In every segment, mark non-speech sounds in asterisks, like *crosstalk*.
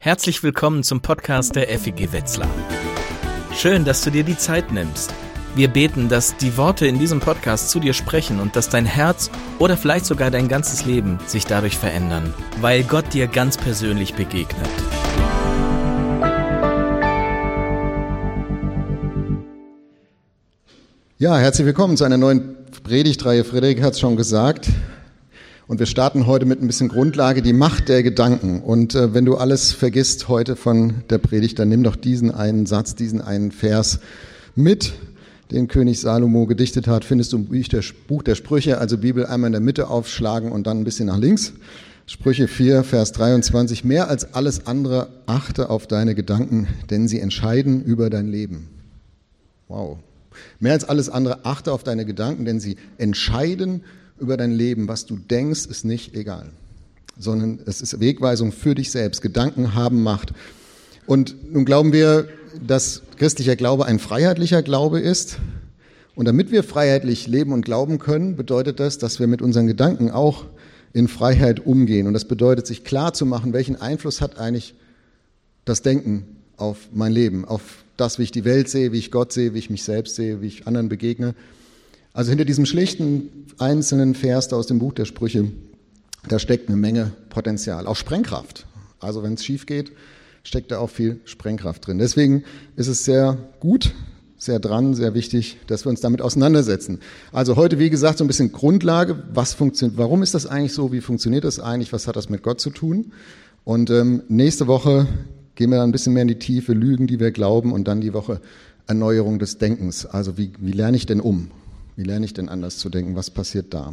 Herzlich willkommen zum Podcast der FEG Wetzlar. Schön, dass du dir die Zeit nimmst. Wir beten, dass die Worte in diesem Podcast zu dir sprechen und dass dein Herz oder vielleicht sogar dein ganzes Leben sich dadurch verändern, weil Gott dir ganz persönlich begegnet. Ja, herzlich willkommen zu einer neuen Predigtreihe. Frederik hat es schon gesagt. Und wir starten heute mit ein bisschen Grundlage, die Macht der Gedanken. Und äh, wenn du alles vergisst heute von der Predigt, dann nimm doch diesen einen Satz, diesen einen Vers mit, den König Salomo gedichtet hat. Findest du im Buch der Sprüche, also Bibel einmal in der Mitte aufschlagen und dann ein bisschen nach links. Sprüche 4, Vers 23. Mehr als alles andere achte auf deine Gedanken, denn sie entscheiden über dein Leben. Wow. Mehr als alles andere achte auf deine Gedanken, denn sie entscheiden über dein Leben. Was du denkst, ist nicht egal, sondern es ist Wegweisung für dich selbst. Gedanken haben Macht. Und nun glauben wir, dass christlicher Glaube ein freiheitlicher Glaube ist. Und damit wir freiheitlich leben und glauben können, bedeutet das, dass wir mit unseren Gedanken auch in Freiheit umgehen. Und das bedeutet, sich klar zu machen, welchen Einfluss hat eigentlich das Denken auf mein Leben, auf das, wie ich die Welt sehe, wie ich Gott sehe, wie ich mich selbst sehe, wie ich anderen begegne. Also hinter diesem schlichten einzelnen Vers aus dem Buch der Sprüche, da steckt eine Menge Potenzial, auch Sprengkraft. Also wenn es schief geht, steckt da auch viel Sprengkraft drin. Deswegen ist es sehr gut, sehr dran, sehr wichtig, dass wir uns damit auseinandersetzen. Also heute, wie gesagt, so ein bisschen Grundlage, was funktioniert, warum ist das eigentlich so, wie funktioniert das eigentlich, was hat das mit Gott zu tun? Und ähm, nächste Woche gehen wir dann ein bisschen mehr in die Tiefe, Lügen, die wir glauben und dann die Woche Erneuerung des Denkens. Also wie, wie lerne ich denn um? Wie lerne ich denn anders zu denken? Was passiert da?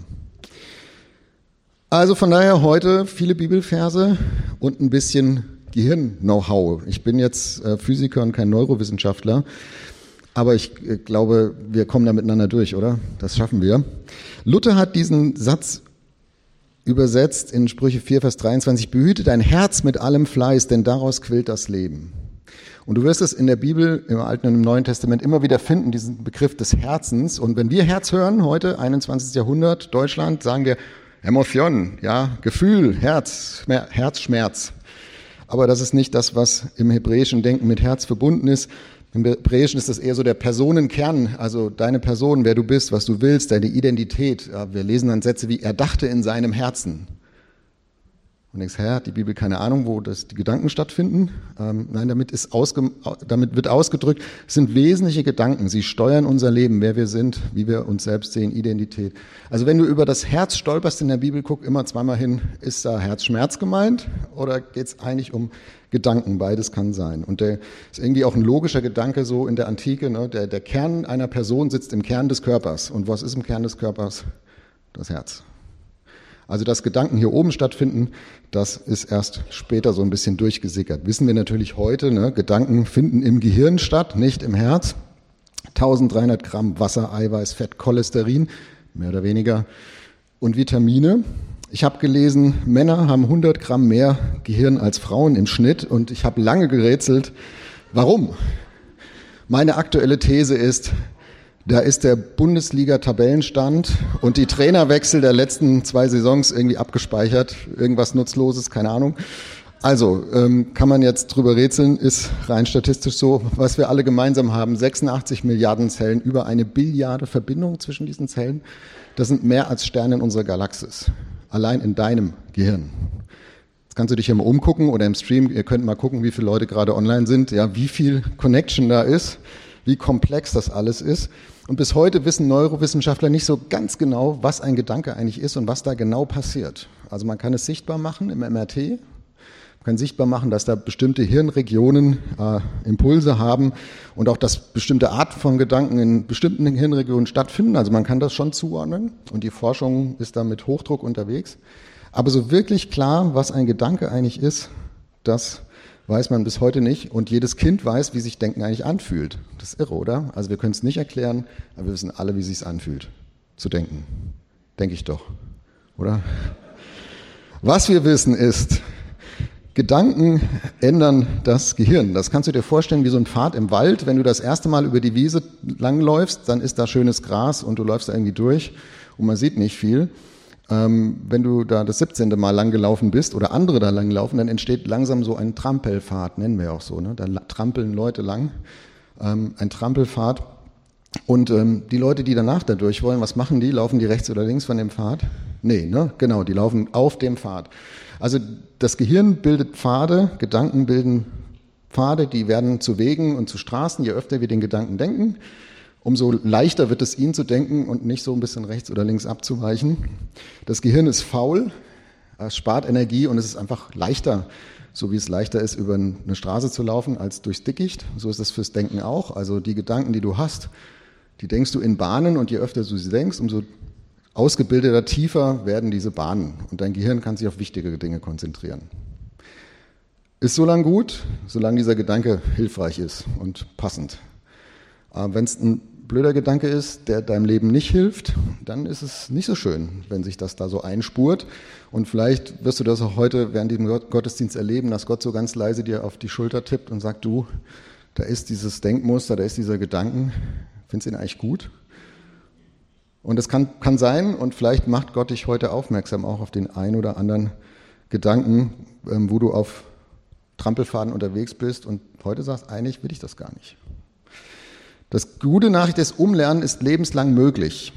Also von daher heute viele Bibelverse und ein bisschen Gehirn-Know-how. Ich bin jetzt äh, Physiker und kein Neurowissenschaftler, aber ich äh, glaube, wir kommen da miteinander durch, oder? Das schaffen wir. Luther hat diesen Satz übersetzt in Sprüche 4, Vers 23, behüte dein Herz mit allem Fleiß, denn daraus quillt das Leben. Und du wirst es in der Bibel, im Alten und im Neuen Testament immer wieder finden, diesen Begriff des Herzens. Und wenn wir Herz hören, heute, 21. Jahrhundert, Deutschland, sagen wir Emotion, ja, Gefühl, Herz, Herzschmerz. Aber das ist nicht das, was im hebräischen Denken mit Herz verbunden ist. Im Hebräischen ist das eher so der Personenkern, also deine Person, wer du bist, was du willst, deine Identität. Wir lesen dann Sätze wie, er dachte in seinem Herzen. Und denkst, hat die Bibel keine Ahnung, wo das die Gedanken stattfinden? Ähm, nein, damit, ist ausge, damit wird ausgedrückt, es sind wesentliche Gedanken. Sie steuern unser Leben, wer wir sind, wie wir uns selbst sehen, Identität. Also wenn du über das Herz stolperst in der Bibel, guck immer zweimal hin, ist da Herzschmerz gemeint oder geht es eigentlich um Gedanken? Beides kann sein. Und der ist irgendwie auch ein logischer Gedanke so in der Antike. Ne? Der, der Kern einer Person sitzt im Kern des Körpers. Und was ist im Kern des Körpers? Das Herz. Also dass Gedanken hier oben stattfinden, das ist erst später so ein bisschen durchgesickert. Wissen wir natürlich heute, ne? Gedanken finden im Gehirn statt, nicht im Herz. 1300 Gramm Wasser, Eiweiß, Fett, Cholesterin, mehr oder weniger, und Vitamine. Ich habe gelesen, Männer haben 100 Gramm mehr Gehirn als Frauen im Schnitt und ich habe lange gerätselt, warum? Meine aktuelle These ist, da ist der Bundesliga-Tabellenstand und die Trainerwechsel der letzten zwei Saisons irgendwie abgespeichert. Irgendwas Nutzloses, keine Ahnung. Also, ähm, kann man jetzt drüber rätseln, ist rein statistisch so, was wir alle gemeinsam haben, 86 Milliarden Zellen, über eine Billiarde Verbindungen zwischen diesen Zellen. Das sind mehr als Sterne in unserer Galaxis. Allein in deinem Gehirn. Jetzt kannst du dich hier mal umgucken oder im Stream, ihr könnt mal gucken, wie viele Leute gerade online sind, ja, wie viel Connection da ist, wie komplex das alles ist. Und bis heute wissen Neurowissenschaftler nicht so ganz genau, was ein Gedanke eigentlich ist und was da genau passiert. Also man kann es sichtbar machen im MRT. Man kann sichtbar machen, dass da bestimmte Hirnregionen äh, Impulse haben und auch, dass bestimmte Arten von Gedanken in bestimmten Hirnregionen stattfinden. Also man kann das schon zuordnen und die Forschung ist da mit Hochdruck unterwegs. Aber so wirklich klar, was ein Gedanke eigentlich ist, das weiß man bis heute nicht. Und jedes Kind weiß, wie sich Denken eigentlich anfühlt. Das ist irre, oder? Also wir können es nicht erklären, aber wir wissen alle, wie es sich anfühlt, zu denken. Denke ich doch, oder? Was wir wissen ist, Gedanken ändern das Gehirn. Das kannst du dir vorstellen wie so ein Pfad im Wald. Wenn du das erste Mal über die Wiese langläufst, dann ist da schönes Gras und du läufst da irgendwie durch und man sieht nicht viel. Ähm, wenn du da das 17. Mal lang gelaufen bist oder andere da lang laufen, dann entsteht langsam so ein Trampelpfad, nennen wir auch so. Ne? Da trampeln Leute lang. Ähm, ein Trampelpfad. Und ähm, die Leute, die danach da durch wollen, was machen die? Laufen die rechts oder links von dem Pfad? Nee, ne? genau, die laufen auf dem Pfad. Also das Gehirn bildet Pfade, Gedanken bilden Pfade, die werden zu Wegen und zu Straßen, je öfter wir den Gedanken denken umso leichter wird es, ihn zu denken und nicht so ein bisschen rechts oder links abzuweichen. Das Gehirn ist faul, spart Energie und es ist einfach leichter, so wie es leichter ist, über eine Straße zu laufen als durchs Dickicht. So ist es fürs Denken auch. Also die Gedanken, die du hast, die denkst du in Bahnen und je öfter du sie denkst, umso ausgebildeter, tiefer werden diese Bahnen und dein Gehirn kann sich auf wichtigere Dinge konzentrieren. Ist so lang gut, solange dieser Gedanke hilfreich ist und passend. Wenn es ein blöder Gedanke ist, der deinem Leben nicht hilft, dann ist es nicht so schön, wenn sich das da so einspurt. Und vielleicht wirst du das auch heute während diesem Gottesdienst erleben, dass Gott so ganz leise dir auf die Schulter tippt und sagt, du, da ist dieses Denkmuster, da ist dieser Gedanken, findest du ihn eigentlich gut? Und es kann, kann sein, und vielleicht macht Gott dich heute aufmerksam auch auf den ein oder anderen Gedanken, ähm, wo du auf Trampelfaden unterwegs bist und heute sagst, eigentlich will ich das gar nicht. Das gute Nachricht ist, Umlernen ist lebenslang möglich.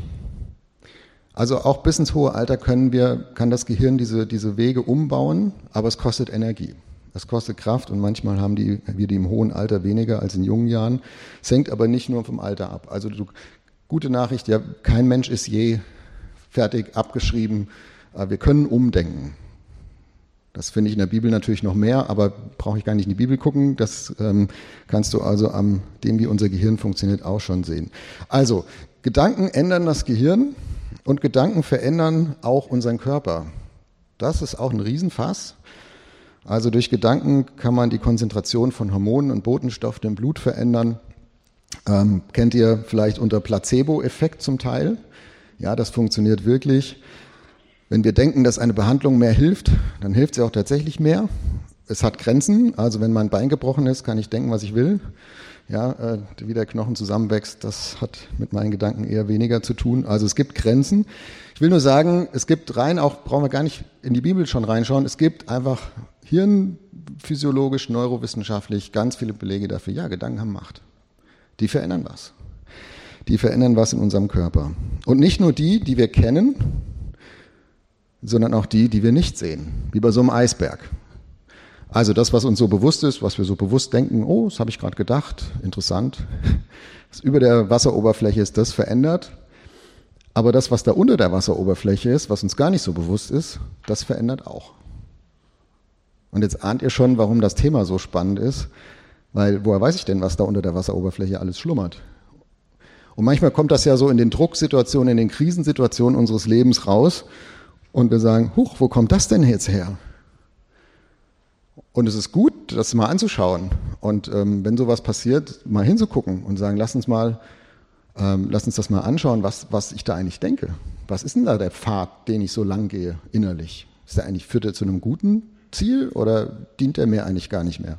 Also auch bis ins hohe Alter können wir, kann das Gehirn diese, diese Wege umbauen, aber es kostet Energie. Es kostet Kraft und manchmal haben die, wir die im hohen Alter weniger als in jungen Jahren. Es hängt aber nicht nur vom Alter ab. Also du, gute Nachricht, ja, kein Mensch ist je fertig abgeschrieben. Wir können umdenken. Das finde ich in der Bibel natürlich noch mehr, aber brauche ich gar nicht in die Bibel gucken. Das ähm, kannst du also am dem, wie unser Gehirn funktioniert, auch schon sehen. Also, Gedanken ändern das Gehirn und Gedanken verändern auch unseren Körper. Das ist auch ein Riesenfass. Also durch Gedanken kann man die Konzentration von Hormonen und Botenstoffen im Blut verändern. Ähm, kennt ihr vielleicht unter Placebo-Effekt zum Teil? Ja, das funktioniert wirklich. Wenn wir denken, dass eine Behandlung mehr hilft, dann hilft sie auch tatsächlich mehr. Es hat Grenzen. Also wenn mein Bein gebrochen ist, kann ich denken, was ich will. Ja, äh, wie der Knochen zusammenwächst, das hat mit meinen Gedanken eher weniger zu tun. Also es gibt Grenzen. Ich will nur sagen, es gibt rein, auch brauchen wir gar nicht in die Bibel schon reinschauen, es gibt einfach hirnphysiologisch, neurowissenschaftlich ganz viele Belege dafür. Ja, Gedanken haben Macht. Die verändern was. Die verändern was in unserem Körper. Und nicht nur die, die wir kennen, sondern auch die, die wir nicht sehen, wie bei so einem Eisberg. Also das, was uns so bewusst ist, was wir so bewusst denken, oh, das habe ich gerade gedacht, interessant, *laughs* was über der Wasseroberfläche ist, das verändert. Aber das, was da unter der Wasseroberfläche ist, was uns gar nicht so bewusst ist, das verändert auch. Und jetzt ahnt ihr schon, warum das Thema so spannend ist, weil woher weiß ich denn, was da unter der Wasseroberfläche alles schlummert? Und manchmal kommt das ja so in den Drucksituationen, in den Krisensituationen unseres Lebens raus und wir sagen, huch, wo kommt das denn jetzt her? Und es ist gut, das mal anzuschauen und ähm, wenn sowas passiert, mal hinzugucken und sagen, lass uns mal, ähm, lass uns das mal anschauen, was, was ich da eigentlich denke. Was ist denn da der Pfad, den ich so lang gehe innerlich? Ist der eigentlich, führt er zu einem guten Ziel oder dient er mir eigentlich gar nicht mehr?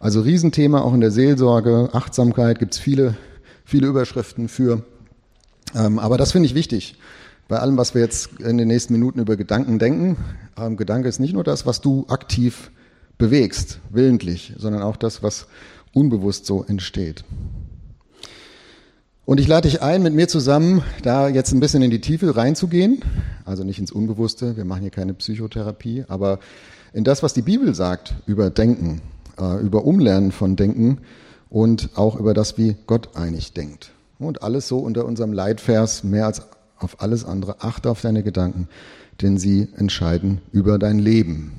Also Riesenthema auch in der Seelsorge, Achtsamkeit, gibt es viele, viele Überschriften für. Ähm, aber das finde ich wichtig bei allem, was wir jetzt in den nächsten Minuten über Gedanken denken, ähm, Gedanke ist nicht nur das, was du aktiv bewegst, willentlich, sondern auch das, was unbewusst so entsteht. Und ich lade dich ein, mit mir zusammen da jetzt ein bisschen in die Tiefe reinzugehen, also nicht ins Unbewusste, wir machen hier keine Psychotherapie, aber in das, was die Bibel sagt über Denken, äh, über Umlernen von Denken und auch über das, wie Gott einig denkt. Und alles so unter unserem Leitvers mehr als auf alles andere, achte auf deine Gedanken, denn sie entscheiden über dein Leben.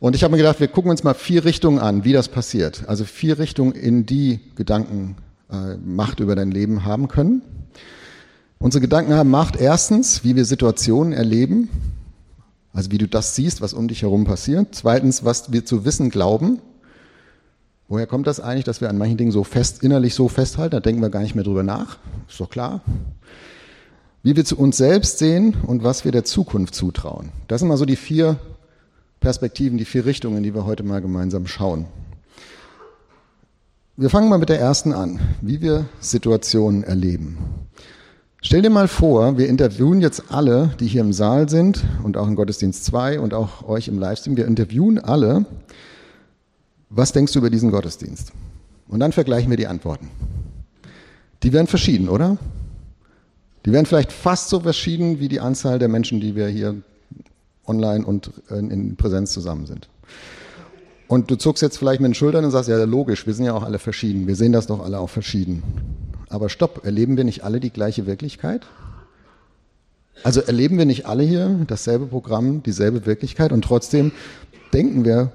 Und ich habe mir gedacht, wir gucken uns mal vier Richtungen an, wie das passiert. Also vier Richtungen, in die Gedanken äh, Macht über dein Leben haben können. Unsere Gedanken haben Macht erstens, wie wir Situationen erleben, also wie du das siehst, was um dich herum passiert. Zweitens, was wir zu wissen glauben. Woher kommt das eigentlich, dass wir an manchen Dingen so fest, innerlich so festhalten? Da denken wir gar nicht mehr drüber nach. Ist doch klar wie wir zu uns selbst sehen und was wir der Zukunft zutrauen. Das sind mal so die vier Perspektiven, die vier Richtungen, die wir heute mal gemeinsam schauen. Wir fangen mal mit der ersten an, wie wir Situationen erleben. Stell dir mal vor, wir interviewen jetzt alle, die hier im Saal sind und auch in Gottesdienst 2 und auch euch im Livestream, wir interviewen alle, was denkst du über diesen Gottesdienst? Und dann vergleichen wir die Antworten. Die wären verschieden, oder? Die wären vielleicht fast so verschieden wie die Anzahl der Menschen, die wir hier online und in Präsenz zusammen sind. Und du zuckst jetzt vielleicht mit den Schultern und sagst, ja, logisch, wir sind ja auch alle verschieden. Wir sehen das doch alle auch verschieden. Aber stopp, erleben wir nicht alle die gleiche Wirklichkeit? Also erleben wir nicht alle hier dasselbe Programm, dieselbe Wirklichkeit und trotzdem denken wir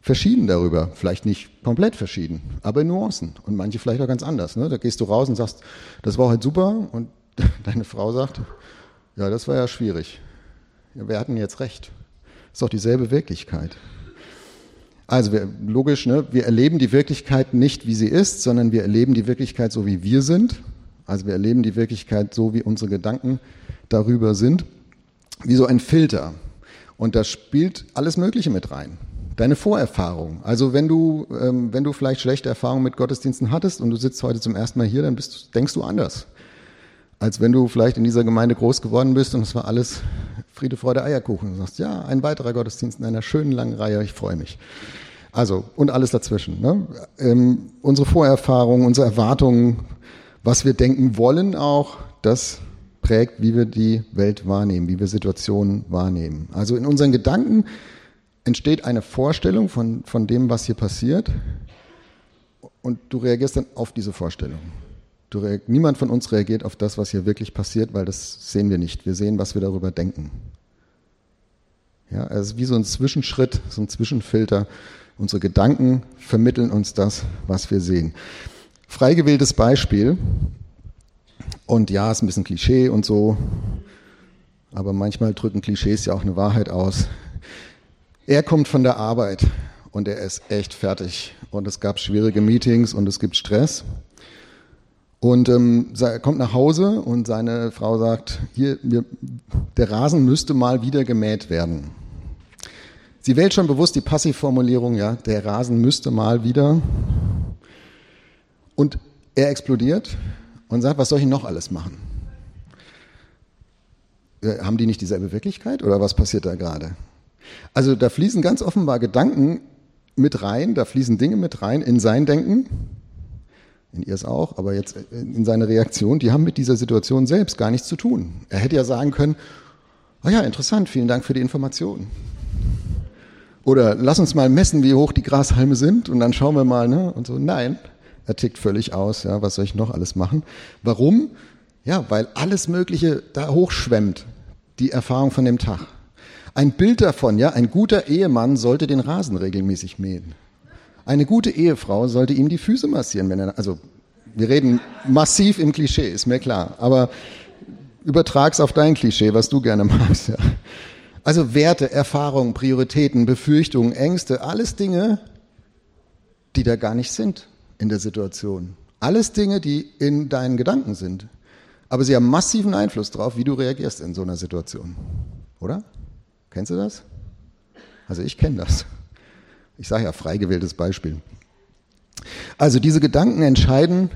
verschieden darüber. Vielleicht nicht komplett verschieden, aber in Nuancen. Und manche vielleicht auch ganz anders. Ne? Da gehst du raus und sagst, das war heute super und *laughs* deine Frau sagt, ja, das war ja schwierig. Ja, wer hat denn jetzt recht? Ist doch dieselbe Wirklichkeit. Also wir, logisch, ne, wir erleben die Wirklichkeit nicht, wie sie ist, sondern wir erleben die Wirklichkeit so, wie wir sind. Also wir erleben die Wirklichkeit so, wie unsere Gedanken darüber sind, wie so ein Filter. Und da spielt alles Mögliche mit rein. Deine Vorerfahrung. Also wenn du, ähm, wenn du vielleicht schlechte Erfahrungen mit Gottesdiensten hattest und du sitzt heute zum ersten Mal hier, dann bist, denkst du anders. Als wenn du vielleicht in dieser Gemeinde groß geworden bist und es war alles Friede, Freude, Eierkuchen. Du sagst, ja, ein weiterer Gottesdienst in einer schönen langen Reihe, ich freue mich. Also, und alles dazwischen. Ne? Ähm, unsere Vorerfahrungen, unsere Erwartungen, was wir denken wollen auch, das prägt, wie wir die Welt wahrnehmen, wie wir Situationen wahrnehmen. Also in unseren Gedanken entsteht eine Vorstellung von, von dem, was hier passiert und du reagierst dann auf diese Vorstellung. Niemand von uns reagiert auf das, was hier wirklich passiert, weil das sehen wir nicht. Wir sehen, was wir darüber denken. Ja, also wie so ein Zwischenschritt, so ein Zwischenfilter. Unsere Gedanken vermitteln uns das, was wir sehen. Frei gewähltes Beispiel. Und ja, ist ein bisschen Klischee und so. Aber manchmal drücken Klischees ja auch eine Wahrheit aus. Er kommt von der Arbeit und er ist echt fertig. Und es gab schwierige Meetings und es gibt Stress. Und ähm, er kommt nach Hause und seine Frau sagt, hier, wir, der Rasen müsste mal wieder gemäht werden. Sie wählt schon bewusst die Passivformulierung, ja, der Rasen müsste mal wieder. Und er explodiert und sagt, was soll ich noch alles machen? Äh, haben die nicht dieselbe Wirklichkeit oder was passiert da gerade? Also da fließen ganz offenbar Gedanken mit rein, da fließen Dinge mit rein in sein Denken in ihr es auch, aber jetzt in seine Reaktion, die haben mit dieser Situation selbst gar nichts zu tun. Er hätte ja sagen können, oh ja, interessant, vielen Dank für die Information. Oder lass uns mal messen, wie hoch die Grashalme sind und dann schauen wir mal, ne? Und so, nein, er tickt völlig aus, ja, was soll ich noch alles machen? Warum? Ja, weil alles Mögliche da hochschwemmt, die Erfahrung von dem Tag. Ein Bild davon, ja, ein guter Ehemann sollte den Rasen regelmäßig mähen. Eine gute Ehefrau sollte ihm die Füße massieren, wenn er, also wir reden massiv im Klischee, ist mir klar, aber übertrag's auf dein Klischee, was du gerne magst. Ja. Also Werte, Erfahrungen, Prioritäten, Befürchtungen, Ängste, alles Dinge, die da gar nicht sind in der Situation. Alles Dinge, die in deinen Gedanken sind. Aber sie haben massiven Einfluss darauf, wie du reagierst in so einer Situation. Oder? Kennst du das? Also ich kenne das. Ich sage ja frei gewähltes Beispiel. Also diese Gedanken entscheiden,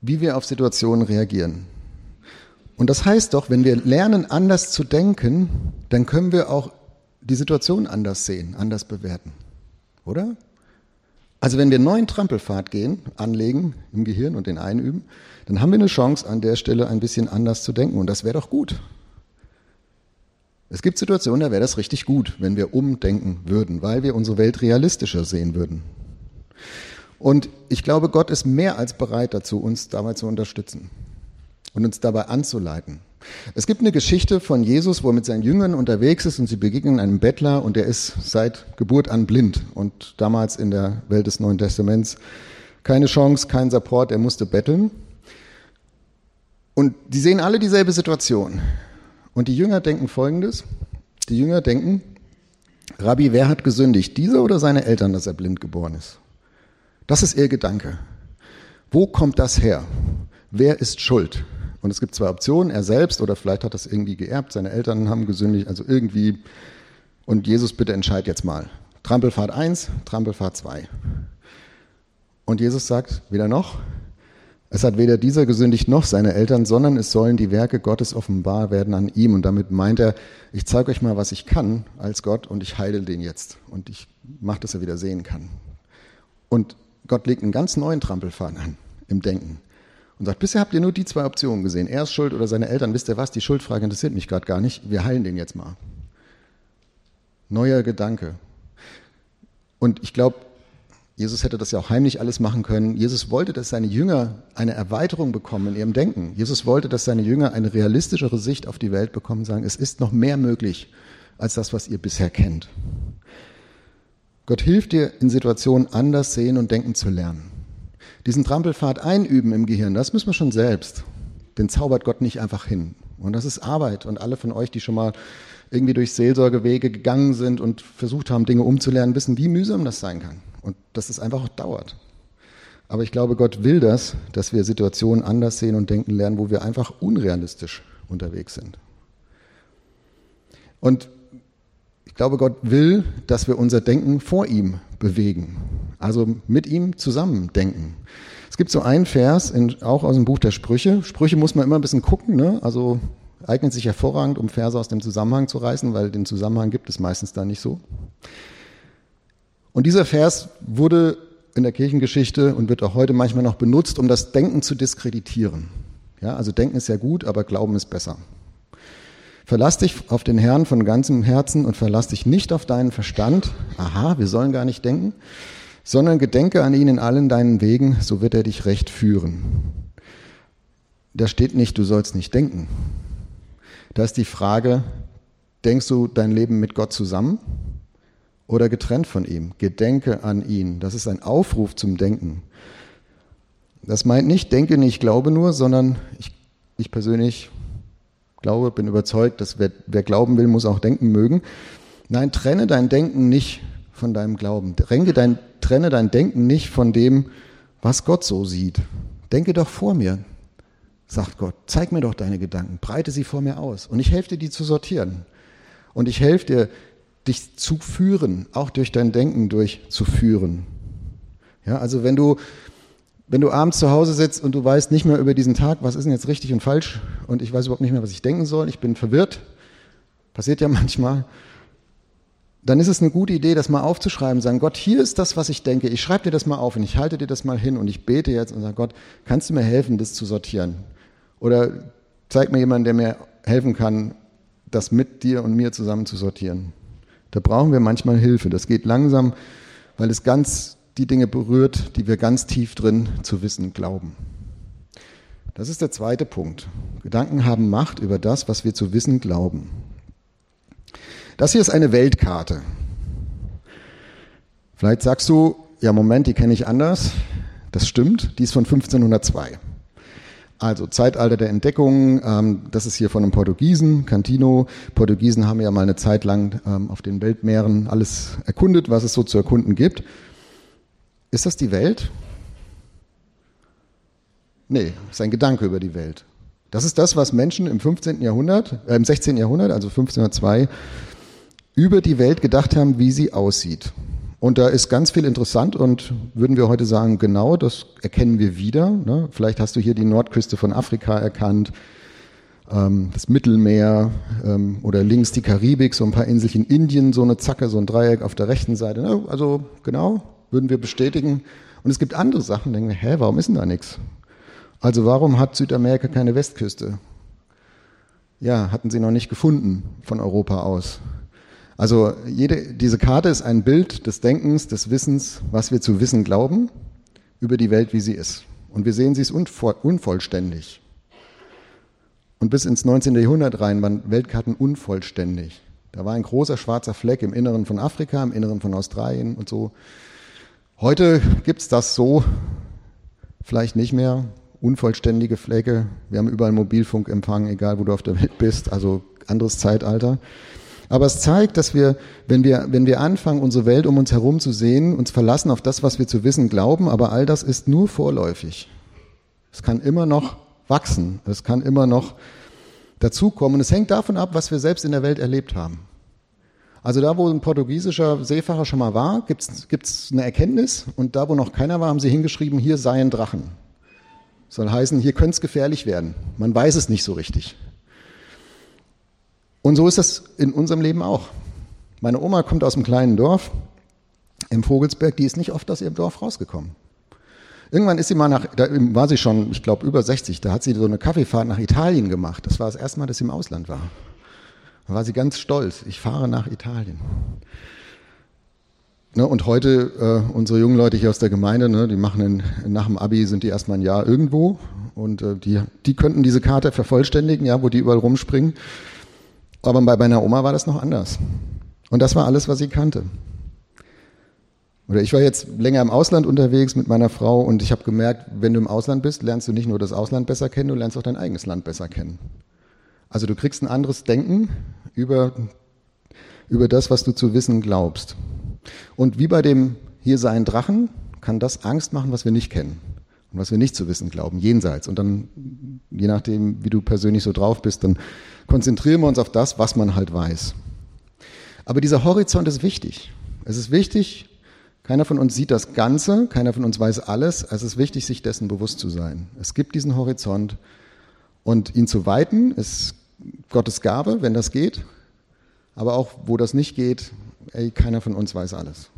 wie wir auf Situationen reagieren. Und das heißt doch, wenn wir lernen, anders zu denken, dann können wir auch die Situation anders sehen, anders bewerten. Oder? Also wenn wir einen neuen Trampelpfad gehen, anlegen im Gehirn und den einüben, dann haben wir eine Chance, an der Stelle ein bisschen anders zu denken. Und das wäre doch gut. Es gibt Situationen, da wäre das richtig gut, wenn wir umdenken würden, weil wir unsere Welt realistischer sehen würden. Und ich glaube, Gott ist mehr als bereit dazu, uns dabei zu unterstützen und uns dabei anzuleiten. Es gibt eine Geschichte von Jesus, wo er mit seinen Jüngern unterwegs ist und sie begegnen einem Bettler und der ist seit Geburt an blind und damals in der Welt des Neuen Testaments keine Chance, kein Support, er musste betteln. Und die sehen alle dieselbe Situation. Und die Jünger denken folgendes. Die Jünger denken, Rabbi, wer hat gesündigt? Dieser oder seine Eltern, dass er blind geboren ist? Das ist ihr Gedanke. Wo kommt das her? Wer ist schuld? Und es gibt zwei Optionen, er selbst oder vielleicht hat das irgendwie geerbt, seine Eltern haben gesündigt, also irgendwie. Und Jesus, bitte entscheid jetzt mal. Trampelfahrt 1, Trampelfahrt 2. Und Jesus sagt, wieder noch, Es hat weder dieser gesündigt noch seine Eltern, sondern es sollen die Werke Gottes offenbar werden an ihm. Und damit meint er, ich zeige euch mal, was ich kann als Gott und ich heile den jetzt. Und ich mache, dass er wieder sehen kann. Und Gott legt einen ganz neuen Trampelfaden an im Denken. Und sagt, bisher habt ihr nur die zwei Optionen gesehen. Er ist schuld oder seine Eltern. Wisst ihr was? Die Schuldfrage interessiert mich gerade gar nicht. Wir heilen den jetzt mal. Neuer Gedanke. Und ich glaube, Jesus hätte das ja auch heimlich alles machen können. Jesus wollte, dass seine Jünger eine Erweiterung bekommen in ihrem Denken. Jesus wollte, dass seine Jünger eine realistischere Sicht auf die Welt bekommen, sagen, es ist noch mehr möglich als das, was ihr bisher kennt. Gott hilft dir, in Situationen anders sehen und denken zu lernen. Diesen Trampelpfad einüben im Gehirn, das müssen wir schon selbst. Den zaubert Gott nicht einfach hin. Und das ist Arbeit. Und alle von euch, die schon mal irgendwie durch Seelsorgewege gegangen sind und versucht haben, Dinge umzulernen, wissen, wie mühsam das sein kann und dass es einfach auch dauert. Aber ich glaube, Gott will das, dass wir Situationen anders sehen und denken lernen, wo wir einfach unrealistisch unterwegs sind. Und ich glaube, Gott will, dass wir unser Denken vor ihm bewegen, also mit ihm zusammen denken. Es gibt so einen Vers, in, auch aus dem Buch der Sprüche. Sprüche muss man immer ein bisschen gucken, ne? also eignet sich hervorragend, um Verse aus dem Zusammenhang zu reißen, weil den Zusammenhang gibt es meistens da nicht so. Und dieser Vers wurde in der Kirchengeschichte und wird auch heute manchmal noch benutzt, um das Denken zu diskreditieren. Ja, also Denken ist ja gut, aber Glauben ist besser. Verlass dich auf den Herrn von ganzem Herzen und verlass dich nicht auf deinen Verstand. Aha, wir sollen gar nicht denken, sondern gedenke an ihn in allen deinen Wegen, so wird er dich recht führen. Da steht nicht, du sollst nicht denken. Da ist die Frage, denkst du dein Leben mit Gott zusammen? Oder getrennt von ihm. Gedenke an ihn. Das ist ein Aufruf zum Denken. Das meint nicht, denke nicht, glaube nur, sondern ich, ich persönlich glaube, bin überzeugt, dass wer, wer glauben will, muss auch denken mögen. Nein, trenne dein Denken nicht von deinem Glauben. Trenne dein, trenne dein Denken nicht von dem, was Gott so sieht. Denke doch vor mir, sagt Gott. Zeig mir doch deine Gedanken, breite sie vor mir aus. Und ich helfe dir, die zu sortieren. Und ich helfe dir, dich zu führen, auch durch dein Denken durchzuführen. Ja, also wenn du, wenn du abends zu Hause sitzt und du weißt nicht mehr über diesen Tag, was ist denn jetzt richtig und falsch und ich weiß überhaupt nicht mehr, was ich denken soll, ich bin verwirrt, passiert ja *laughs* manchmal, dann ist es eine gute Idee, das mal aufzuschreiben, sagen, Gott, hier ist das, was ich denke, ich schreibe dir das mal auf und ich halte dir das mal hin und ich bete jetzt und sage, Gott, kannst du mir helfen, das zu sortieren? Oder zeig mir jemanden, der mir helfen kann, das mit dir und mir zusammen zu sortieren. Da brauchen wir manchmal Hilfe. Das geht langsam, weil es ganz die Dinge berührt, die wir ganz tief drin zu wissen glauben. Das ist der zweite Punkt. Gedanken haben Macht über das, was wir zu wissen glauben. Das hier ist eine Weltkarte. Vielleicht sagst du, ja Moment, die kenne ich anders. Das stimmt, die ist von 1502. Also Zeitalter der Entdeckung, ähm, das ist hier von einem Portugiesen, Cantino. Portugiesen haben ja mal eine Zeit lang ähm, auf den Weltmeeren alles erkundet, was es so zu erkunden gibt. Ist das die Welt? Nee, ist ein Gedanke über die Welt. Das ist das, was Menschen im 15. Jahrhundert, äh, im 16. Jahrhundert, also 1502, über die Welt gedacht haben, wie sie aussieht. Und da ist ganz viel interessant und würden wir heute sagen, genau, das erkennen wir wieder. Ne? Vielleicht hast du hier die Nordküste von Afrika erkannt, ähm, das Mittelmeer ähm, oder links die Karibik, so ein paar Inselchen Indien, so eine Zacke, so ein Dreieck auf der rechten Seite. Ne? Also genau, würden wir bestätigen. Und es gibt andere Sachen, denken wir, hä, warum ist denn da nichts? Also warum hat Südamerika keine Westküste? Ja, hatten sie noch nicht gefunden von Europa aus. Also jede, diese Karte ist ein Bild des Denkens, des Wissens, was wir zu wissen glauben über die Welt, wie sie ist. Und wir sehen, sie ist unvollständig. Und bis ins 19. Jahrhundert rein waren Weltkarten unvollständig. Da war ein großer schwarzer Fleck im Inneren von Afrika, im Inneren von Australien und so. Heute gibt es das so vielleicht nicht mehr. Unvollständige Flecke. Wir haben überall Mobilfunkempfang, egal wo du auf der Welt bist. Also anderes Zeitalter. Aber es zeigt, dass wir, wenn wir, wenn wir anfangen, unsere Welt um uns herum zu sehen, uns verlassen auf das, was wir zu wissen glauben, aber all das ist nur vorläufig. Es kann immer noch wachsen. Es kann immer noch dazukommen. Und es hängt davon ab, was wir selbst in der Welt erlebt haben. Also da, wo ein portugiesischer Seefahrer schon mal war, gibt es eine Erkenntnis. Und da, wo noch keiner war, haben sie hingeschrieben, hier seien Drachen. Soll heißen, hier könnte es gefährlich werden. Man weiß es nicht so richtig. Und so ist es in unserem Leben auch. Meine Oma kommt aus einem kleinen Dorf im Vogelsberg, die ist nicht oft aus ihrem Dorf rausgekommen. Irgendwann ist sie mal nach, da war sie schon, ich glaube, über 60, da hat sie so eine Kaffeefahrt nach Italien gemacht. Das war das erste Mal, dass sie im Ausland war. Da war sie ganz stolz. Ich fahre nach Italien. Ne, und heute, äh, unsere jungen Leute hier aus der Gemeinde, ne, die machen in, nach dem Abi, sind die erstmal ein Jahr irgendwo und äh, die, die könnten diese Karte vervollständigen, ja, wo die überall rumspringen. Aber bei meiner Oma war das noch anders. Und das war alles, was sie kannte. Oder ich war jetzt länger im Ausland unterwegs mit meiner Frau und ich habe gemerkt, wenn du im Ausland bist, lernst du nicht nur das Ausland besser kennen, du lernst auch dein eigenes Land besser kennen. Also du kriegst ein anderes Denken über, über das, was du zu wissen glaubst. Und wie bei dem hier sein Drachen kann das Angst machen, was wir nicht kennen und was wir nicht zu wissen glauben, jenseits. Und dann, je nachdem, wie du persönlich so drauf bist, dann konzentrieren wir uns auf das, was man halt weiß. Aber dieser Horizont ist wichtig. Es ist wichtig, keiner von uns sieht das Ganze, keiner von uns weiß alles. Es ist wichtig, sich dessen bewusst zu sein. Es gibt diesen Horizont und ihn zu weiten ist Gottes Gabe, wenn das geht. Aber auch wo das nicht geht, ey, keiner von uns weiß alles.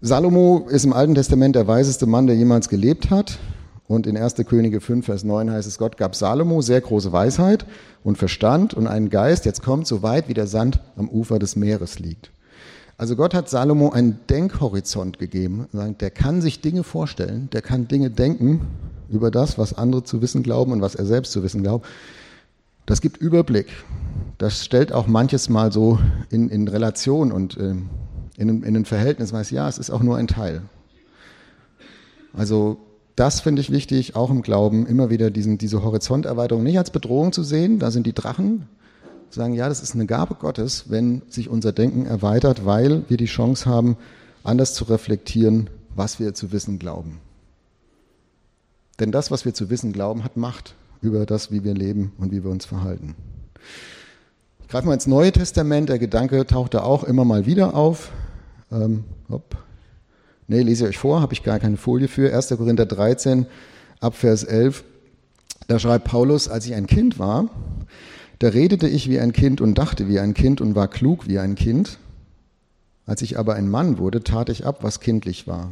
Salomo ist im Alten Testament der weiseste Mann, der jemals gelebt hat. Und in 1. Könige 5, Vers 9 heißt es, Gott gab Salomo sehr große Weisheit und Verstand und einen Geist, jetzt kommt so weit wie der Sand am Ufer des Meeres liegt. Also Gott hat Salomo einen Denkhorizont gegeben. Der kann sich Dinge vorstellen, der kann Dinge denken über das, was andere zu wissen glauben und was er selbst zu wissen glaubt. Das gibt Überblick. Das stellt auch manches Mal so in, in Relation und äh, in, in ein Verhältnis. Weiß ja, es ist auch nur ein Teil. Also das finde ich wichtig, auch im Glauben, immer wieder diesen, diese Horizonterweiterung nicht als Bedrohung zu sehen. Da sind die Drachen, sagen, ja, das ist eine Gabe Gottes, wenn sich unser Denken erweitert, weil wir die Chance haben, anders zu reflektieren, was wir zu wissen glauben. Denn das, was wir zu wissen glauben, hat Macht über das, wie wir leben und wie wir uns verhalten. Ich greife mal ins Neue Testament. Der Gedanke taucht da auch immer mal wieder auf. Ähm, hopp. Nee, lese ich euch vor, habe ich gar keine Folie für. 1. Korinther 13, ab Vers 11. Da schreibt Paulus, als ich ein Kind war, da redete ich wie ein Kind und dachte wie ein Kind und war klug wie ein Kind. Als ich aber ein Mann wurde, tat ich ab, was kindlich war.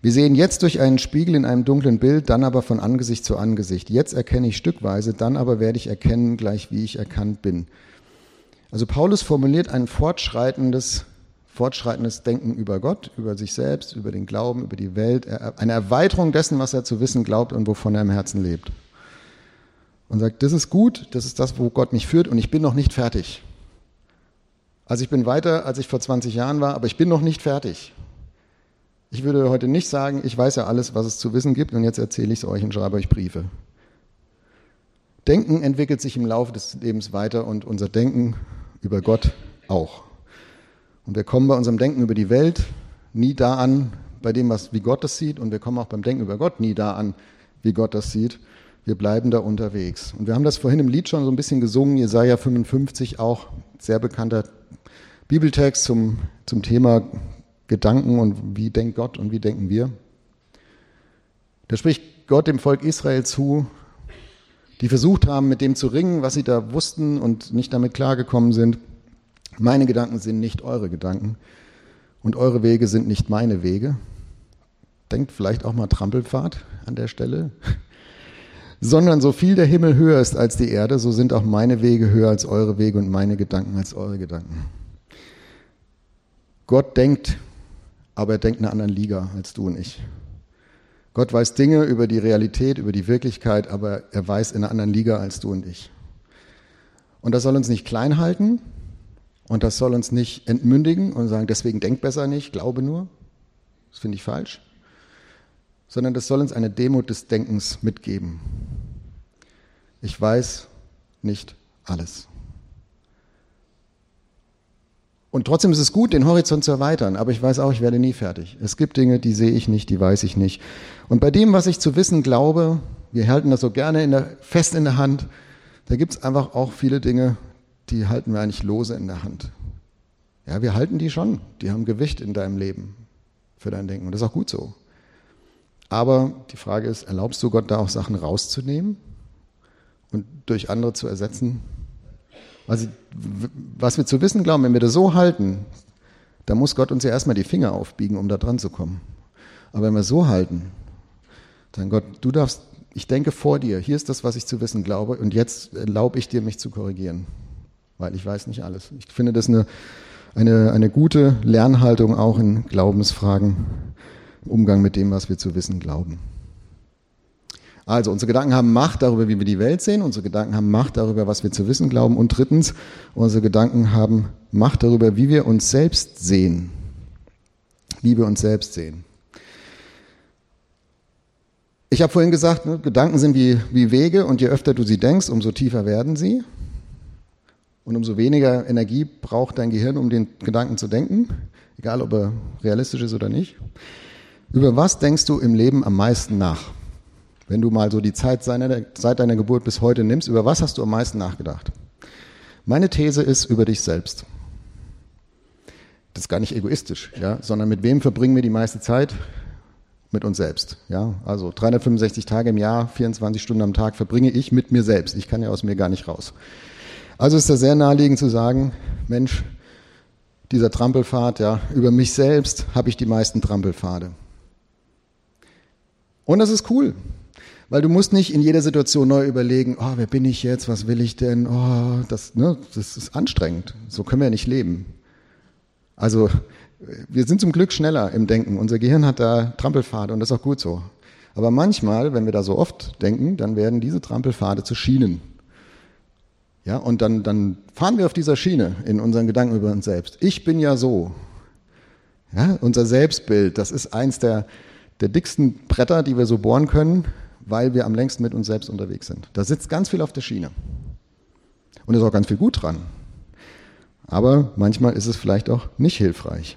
Wir sehen jetzt durch einen Spiegel in einem dunklen Bild, dann aber von Angesicht zu Angesicht. Jetzt erkenne ich stückweise, dann aber werde ich erkennen, gleich wie ich erkannt bin. Also Paulus formuliert ein fortschreitendes, fortschreitendes Denken über Gott, über sich selbst, über den Glauben, über die Welt, eine Erweiterung dessen, was er zu wissen glaubt und wovon er im Herzen lebt und sagt, das ist gut, das ist das, wo Gott mich führt und ich bin noch nicht fertig. Also ich bin weiter, als ich vor 20 Jahren war, aber ich bin noch nicht fertig. Ich würde heute nicht sagen, ich weiß ja alles, was es zu wissen gibt und jetzt erzähle ich es euch und schreibe euch Briefe. Denken entwickelt sich im Laufe des Lebens weiter und unser Denken über Gott auch. Und wir kommen bei unserem Denken über die Welt nie da an, bei dem, was, wie Gott das sieht, und wir kommen auch beim Denken über Gott nie da an, wie Gott das sieht. Wir bleiben da unterwegs. Und wir haben das vorhin im Lied schon so ein bisschen gesungen, Jesaja 55, auch sehr bekannter Bibeltext zum, zum Thema Gedanken und wie denkt Gott und wie denken wir. Da spricht Gott dem Volk Israel zu, die versucht haben, mit dem zu ringen, was sie da wussten und nicht damit klargekommen sind. Meine Gedanken sind nicht eure Gedanken und eure Wege sind nicht meine Wege. Denkt vielleicht auch mal Trampelpfad an der Stelle *laughs* sondern so viel der Himmel höher ist als die Erde, so sind auch meine Wege höher als eure Wege und meine Gedanken als eure Gedanken. Gott denkt, aber er denkt in einer anderen Liga als du und ich. Gott weiß Dinge über die Realität, über die Wirklichkeit, aber er weiß in einer anderen Liga als du und ich. Und das soll uns nicht klein halten und das soll uns nicht entmündigen und sagen, deswegen denk besser nicht, glaube nur. Das finde ich falsch sondern das soll uns eine Demut des Denkens mitgeben. Ich weiß nicht alles. Und trotzdem ist es gut, den Horizont zu erweitern, aber ich weiß auch, ich werde nie fertig. Es gibt Dinge, die sehe ich nicht, die weiß ich nicht. Und bei dem, was ich zu wissen glaube, wir halten das so gerne in der, fest in der Hand, da gibt es einfach auch viele Dinge, die halten wir eigentlich lose in der Hand. Ja, wir halten die schon, die haben Gewicht in deinem Leben für dein Denken und das ist auch gut so. Aber die Frage ist, erlaubst du Gott da auch Sachen rauszunehmen und durch andere zu ersetzen? Also, was wir zu wissen glauben, wenn wir das so halten, dann muss Gott uns ja erstmal die Finger aufbiegen, um da dran zu kommen. Aber wenn wir so halten, dann Gott, du darfst, ich denke vor dir, hier ist das, was ich zu wissen glaube, und jetzt erlaube ich dir, mich zu korrigieren, weil ich weiß nicht alles. Ich finde das eine, eine, eine gute Lernhaltung auch in Glaubensfragen, im Umgang mit dem, was wir zu wissen glauben. Also unsere Gedanken haben Macht darüber, wie wir die Welt sehen. Unsere Gedanken haben Macht darüber, was wir zu wissen glauben. Und drittens, unsere Gedanken haben Macht darüber, wie wir uns selbst sehen. Wie wir uns selbst sehen. Ich habe vorhin gesagt, ne, Gedanken sind wie, wie Wege und je öfter du sie denkst, umso tiefer werden sie. Und umso weniger Energie braucht dein Gehirn, um den Gedanken zu denken, egal ob er realistisch ist oder nicht. Über was denkst du im Leben am meisten nach? Wenn du mal so die Zeit seit deiner Geburt bis heute nimmst, über was hast du am meisten nachgedacht? Meine These ist über dich selbst. Das ist gar nicht egoistisch, ja, sondern mit wem verbringen wir die meiste Zeit? mit uns selbst. Ja, also 365 Tage im Jahr, 24 Stunden am Tag verbringe ich mit mir selbst. Ich kann ja aus mir gar nicht raus. Also ist da sehr naheliegend zu sagen, Mensch, dieser Trampelpfad, ja, über mich selbst habe ich die meisten Trampelpfade. Und das ist cool, weil du musst nicht in jeder Situation neu überlegen, oh, wer bin ich jetzt, was will ich denn, oh, das, ne, das ist anstrengend. So können wir ja nicht leben. Also wir sind zum Glück schneller im Denken. Unser Gehirn hat da Trampelpfade und das ist auch gut so. Aber manchmal, wenn wir da so oft denken, dann werden diese Trampelpfade zu Schienen. Ja, und dann, dann fahren wir auf dieser Schiene in unseren Gedanken über uns selbst. Ich bin ja so. Ja, unser Selbstbild, das ist eins der, der dicksten Bretter, die wir so bohren können, weil wir am längsten mit uns selbst unterwegs sind. Da sitzt ganz viel auf der Schiene. Und ist auch ganz viel gut dran. Aber manchmal ist es vielleicht auch nicht hilfreich.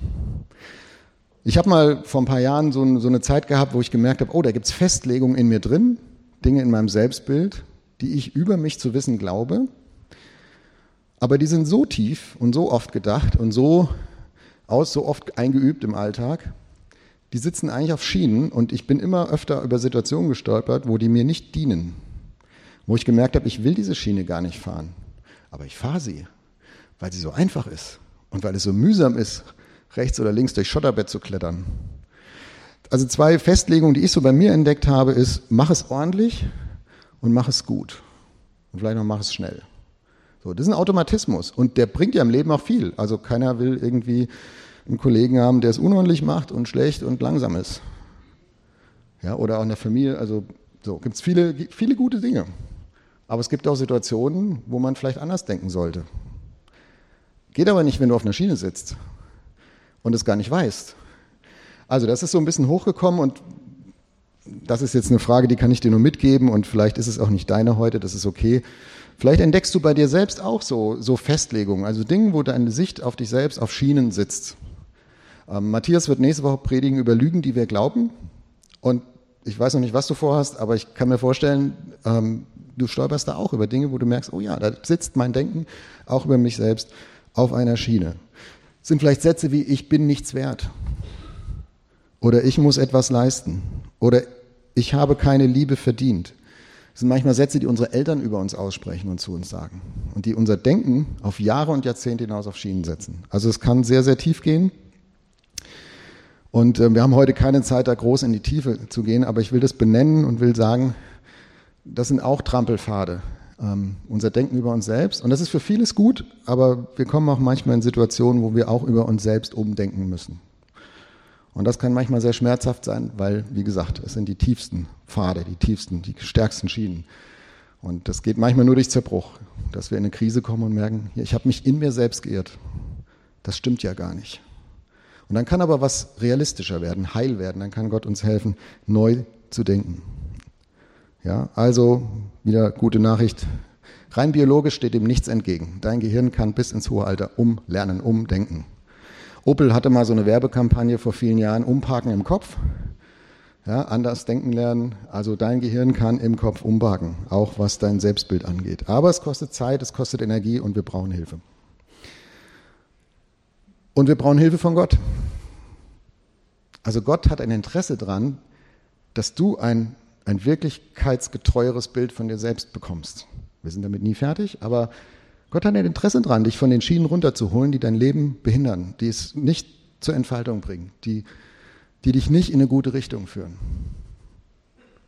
Ich habe mal vor ein paar Jahren so, so eine Zeit gehabt, wo ich gemerkt habe, oh, da gibt es Festlegungen in mir drin, Dinge in meinem Selbstbild, die ich über mich zu wissen glaube. Aber die sind so tief und so oft gedacht und so aus, so oft eingeübt im Alltag, die sitzen eigentlich auf Schienen und ich bin immer öfter über Situationen gestolpert, wo die mir nicht dienen. Wo ich gemerkt habe, ich will diese Schiene gar nicht fahren, aber ich fahre sie weil sie so einfach ist und weil es so mühsam ist, rechts oder links durch Schotterbett zu klettern. Also zwei Festlegungen, die ich so bei mir entdeckt habe, ist, mach es ordentlich und mach es gut. Und vielleicht noch mach es schnell. So, das ist ein Automatismus und der bringt ja im Leben auch viel. Also keiner will irgendwie einen Kollegen haben, der es unordentlich macht und schlecht und langsam ist. Ja, oder auch in der Familie, also so gibt es viele, viele gute Dinge. Aber es gibt auch Situationen, wo man vielleicht anders denken sollte. Geht aber nicht, wenn du auf einer Schiene sitzt und es gar nicht weißt. Also das ist so ein bisschen hochgekommen und das ist jetzt eine Frage, die kann ich dir nur mitgeben und vielleicht ist es auch nicht deine heute, das ist okay. Vielleicht entdeckst du bei dir selbst auch so, so Festlegungen, also Dinge, wo deine Sicht auf dich selbst auf Schienen sitzt. Ähm, Matthias wird nächste Woche predigen über Lügen, die wir glauben. Und ich weiß noch nicht, was du vorhast, aber ich kann mir vorstellen, ähm, du stolperst da auch über Dinge, wo du merkst, oh ja, da sitzt mein Denken auch über mich selbst auf einer Schiene. Das sind vielleicht Sätze wie ich bin nichts wert oder ich muss etwas leisten oder ich habe keine Liebe verdient. Das sind manchmal Sätze, die unsere Eltern über uns aussprechen und zu uns sagen und die unser Denken auf Jahre und Jahrzehnte hinaus auf Schienen setzen. Also es kann sehr, sehr tief gehen. Und äh, wir haben heute keine Zeit, da groß in die Tiefe zu gehen, aber ich will das benennen und will sagen, das sind auch Trampelpfade, ähm, unser Denken über uns selbst. Und das ist für vieles gut, aber wir kommen auch manchmal in Situationen, wo wir auch über uns selbst umdenken müssen. Und das kann manchmal sehr schmerzhaft sein, weil, wie gesagt, es sind die tiefsten Pfade, die tiefsten, die stärksten Schienen. Und das geht manchmal nur durch Zerbruch, dass wir in eine Krise kommen und merken, ich habe mich in mir selbst geirrt. Das stimmt ja gar nicht. Und dann kann aber was realistischer werden, heil werden. Dann kann Gott uns helfen, neu zu denken. Ja, also wieder gute Nachricht. Rein biologisch steht dem nichts entgegen. Dein Gehirn kann bis ins hohe Alter umlernen, umdenken. Opel hatte mal so eine Werbekampagne vor vielen Jahren, umparken im Kopf. Ja, anders denken lernen. Also dein Gehirn kann im Kopf umparken, auch was dein Selbstbild angeht. Aber es kostet Zeit, es kostet Energie und wir brauchen Hilfe. Und wir brauchen Hilfe von Gott. Also Gott hat ein Interesse daran, dass du ein, ein wirklichkeitsgetreueres Bild von dir selbst bekommst. Wir sind damit nie fertig, aber Gott hat ein Interesse daran, dich von den Schienen runterzuholen, die dein Leben behindern, die es nicht zur Entfaltung bringen, die, die dich nicht in eine gute Richtung führen.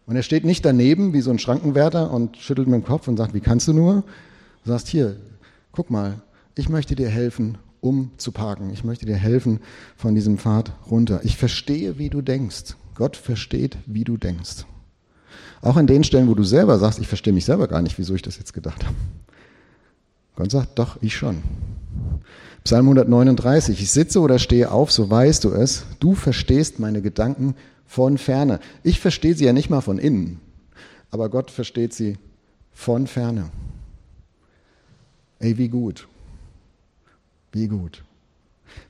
Und er steht nicht daneben wie so ein Schrankenwärter und schüttelt mit dem Kopf und sagt, wie kannst du nur? Du sagst, hier, guck mal, ich möchte dir helfen, um zu parken. Ich möchte dir helfen von diesem Pfad runter. Ich verstehe, wie du denkst. Gott versteht, wie du denkst. Auch an den Stellen, wo du selber sagst, ich verstehe mich selber gar nicht, wieso ich das jetzt gedacht habe. Gott sagt, doch, ich schon. Psalm 139, ich sitze oder stehe auf, so weißt du es, du verstehst meine Gedanken von ferne. Ich verstehe sie ja nicht mal von innen, aber Gott versteht sie von ferne. Ey, wie gut. Wie gut.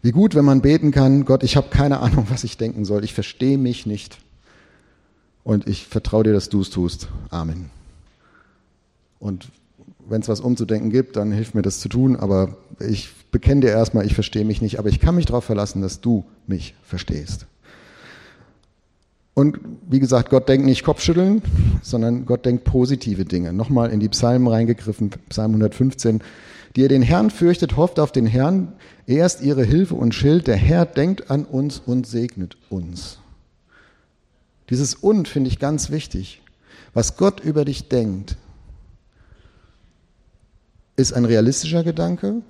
Wie gut, wenn man beten kann, Gott, ich habe keine Ahnung, was ich denken soll. Ich verstehe mich nicht. Und ich vertraue dir, dass du es tust. Amen. Und wenn es was umzudenken gibt, dann hilft mir das zu tun. Aber ich bekenne dir erstmal, ich verstehe mich nicht. Aber ich kann mich darauf verlassen, dass du mich verstehst. Und wie gesagt, Gott denkt nicht Kopfschütteln, sondern Gott denkt positive Dinge. Nochmal in die Psalmen reingegriffen, Psalm 115. Die ihr den Herrn fürchtet, hofft auf den Herrn. Er ist ihre Hilfe und Schild. Der Herr denkt an uns und segnet uns. Dieses Und finde ich ganz wichtig. Was Gott über dich denkt, ist ein realistischer Gedanke.